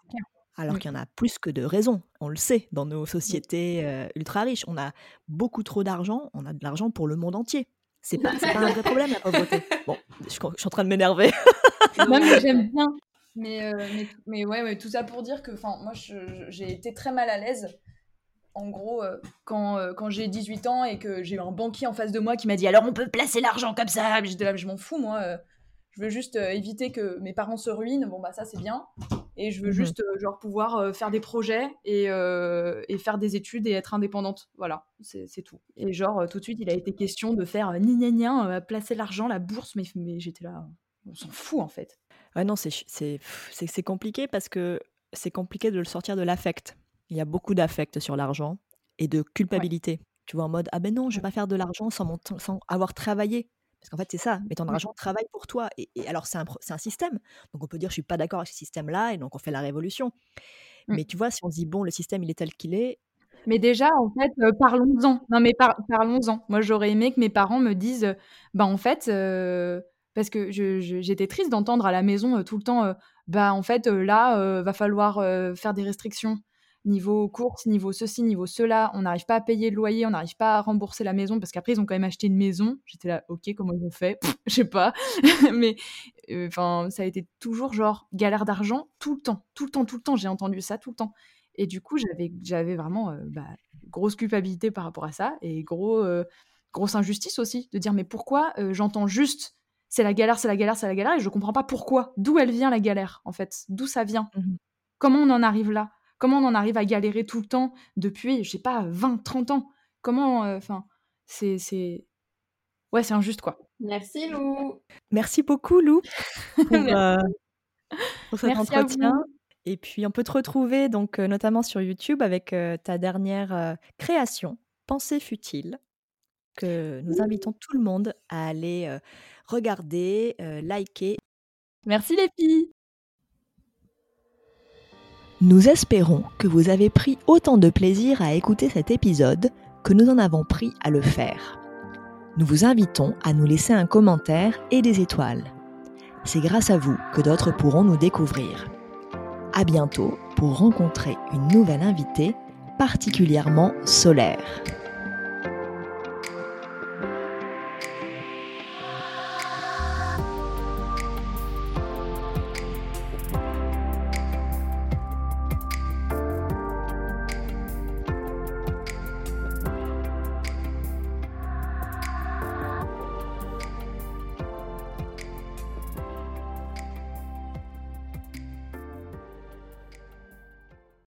Speaker 2: Alors
Speaker 3: Mm.
Speaker 2: qu'il y en a plus que de raisons. On le sait, dans nos sociétés euh, ultra riches. On a beaucoup trop d'argent. On a de l'argent pour le monde entier. C'est pas, pas un vrai problème, la pauvreté. Bon, je, je suis en train de m'énerver.
Speaker 3: non, mais j'aime bien. Mais, euh, mais, mais ouais, ouais, tout ça pour dire que moi, j'ai été très mal à l'aise. En gros, euh, quand, euh, quand j'ai 18 ans et que j'ai un banquier en face de moi qui m'a dit Alors on peut placer l'argent comme ça. J'étais là, je m'en fous, moi. euh, je veux juste éviter que mes parents se ruinent. Bon, bah, ça, c'est bien. Et je veux
Speaker 2: Mhm.
Speaker 3: juste, genre, pouvoir faire des projets et, euh, et faire des études et être indépendante. Voilà, c'est tout. Et genre, tout de suite, il a été question de faire ni ni ni, placer l'argent, la bourse. Mais, mais j'étais là, on s'en fout, en fait.
Speaker 2: Ouais, non, c'est, c'est, c'est compliqué parce que c'est compliqué de le sortir de l'affect. Il y a beaucoup d'affect sur l'argent et de culpabilité. Tu vois, en mode, ah ben non, je vais pas faire de l'argent sans, mon sans avoir travaillé. Parce qu'en fait, c'est ça, mais ton
Speaker 3: Mm.
Speaker 2: argent travaille pour toi. Et, et alors, c'est un, un système. Donc, on peut dire, je suis pas d'accord avec ce système-là, et donc on fait la révolution.
Speaker 3: Mm.
Speaker 2: Mais tu vois, si on se dit, bon, le système, il est tel qu'il est,
Speaker 3: Mais déjà, en fait, euh, parlons-en. Non, mais par- parlons-en. Moi, j'aurais aimé que mes parents me disent, euh, bah en fait, euh, parce que j'étais triste d'entendre à la maison euh, tout le temps, bah en fait, là, va falloir faire des restrictions niveau courses, niveau ceci, niveau cela. On n'arrive pas à payer le loyer, on n'arrive pas à rembourser la maison parce qu'après ils ont quand même acheté une maison. J'étais là, ok, comment ils ont fait? Je sais pas. mais euh, enfin, ça a été toujours genre galère d'argent tout le temps, tout le temps, tout le temps. J'ai entendu ça tout le temps. Et du coup, j'avais j'avais vraiment euh, bah, grosse culpabilité par rapport à ça et gros, euh, grosse injustice aussi de dire mais pourquoi euh, j'entends juste c'est la galère, c'est la galère, c'est la galère et je comprends pas pourquoi, d'où elle vient la galère en fait, d'où ça vient,
Speaker 2: Mhm.
Speaker 3: comment on en arrive là, comment on en arrive à galérer tout le temps depuis, je sais pas, 20, 30 ans, comment, enfin, c'est, c'est, ouais, c'est injuste quoi.
Speaker 1: Merci Lou.
Speaker 2: merci beaucoup, Lou, pour,
Speaker 3: Merci.
Speaker 2: euh, pour cet
Speaker 3: Merci à
Speaker 2: entretien. Et puis, on peut te retrouver donc euh, notamment sur YouTube avec euh, ta dernière euh, création, Pensée futile, que nous invitons tout le monde à aller euh, regarder, euh, liker.
Speaker 3: Merci les filles.
Speaker 2: Nous espérons que vous avez pris autant de plaisir à écouter cet épisode que nous en avons pris à le faire. Nous vous invitons à nous laisser un commentaire et des étoiles. C'est grâce à vous que d'autres pourront nous découvrir. À bientôt pour rencontrer une nouvelle invitée particulièrement solaire.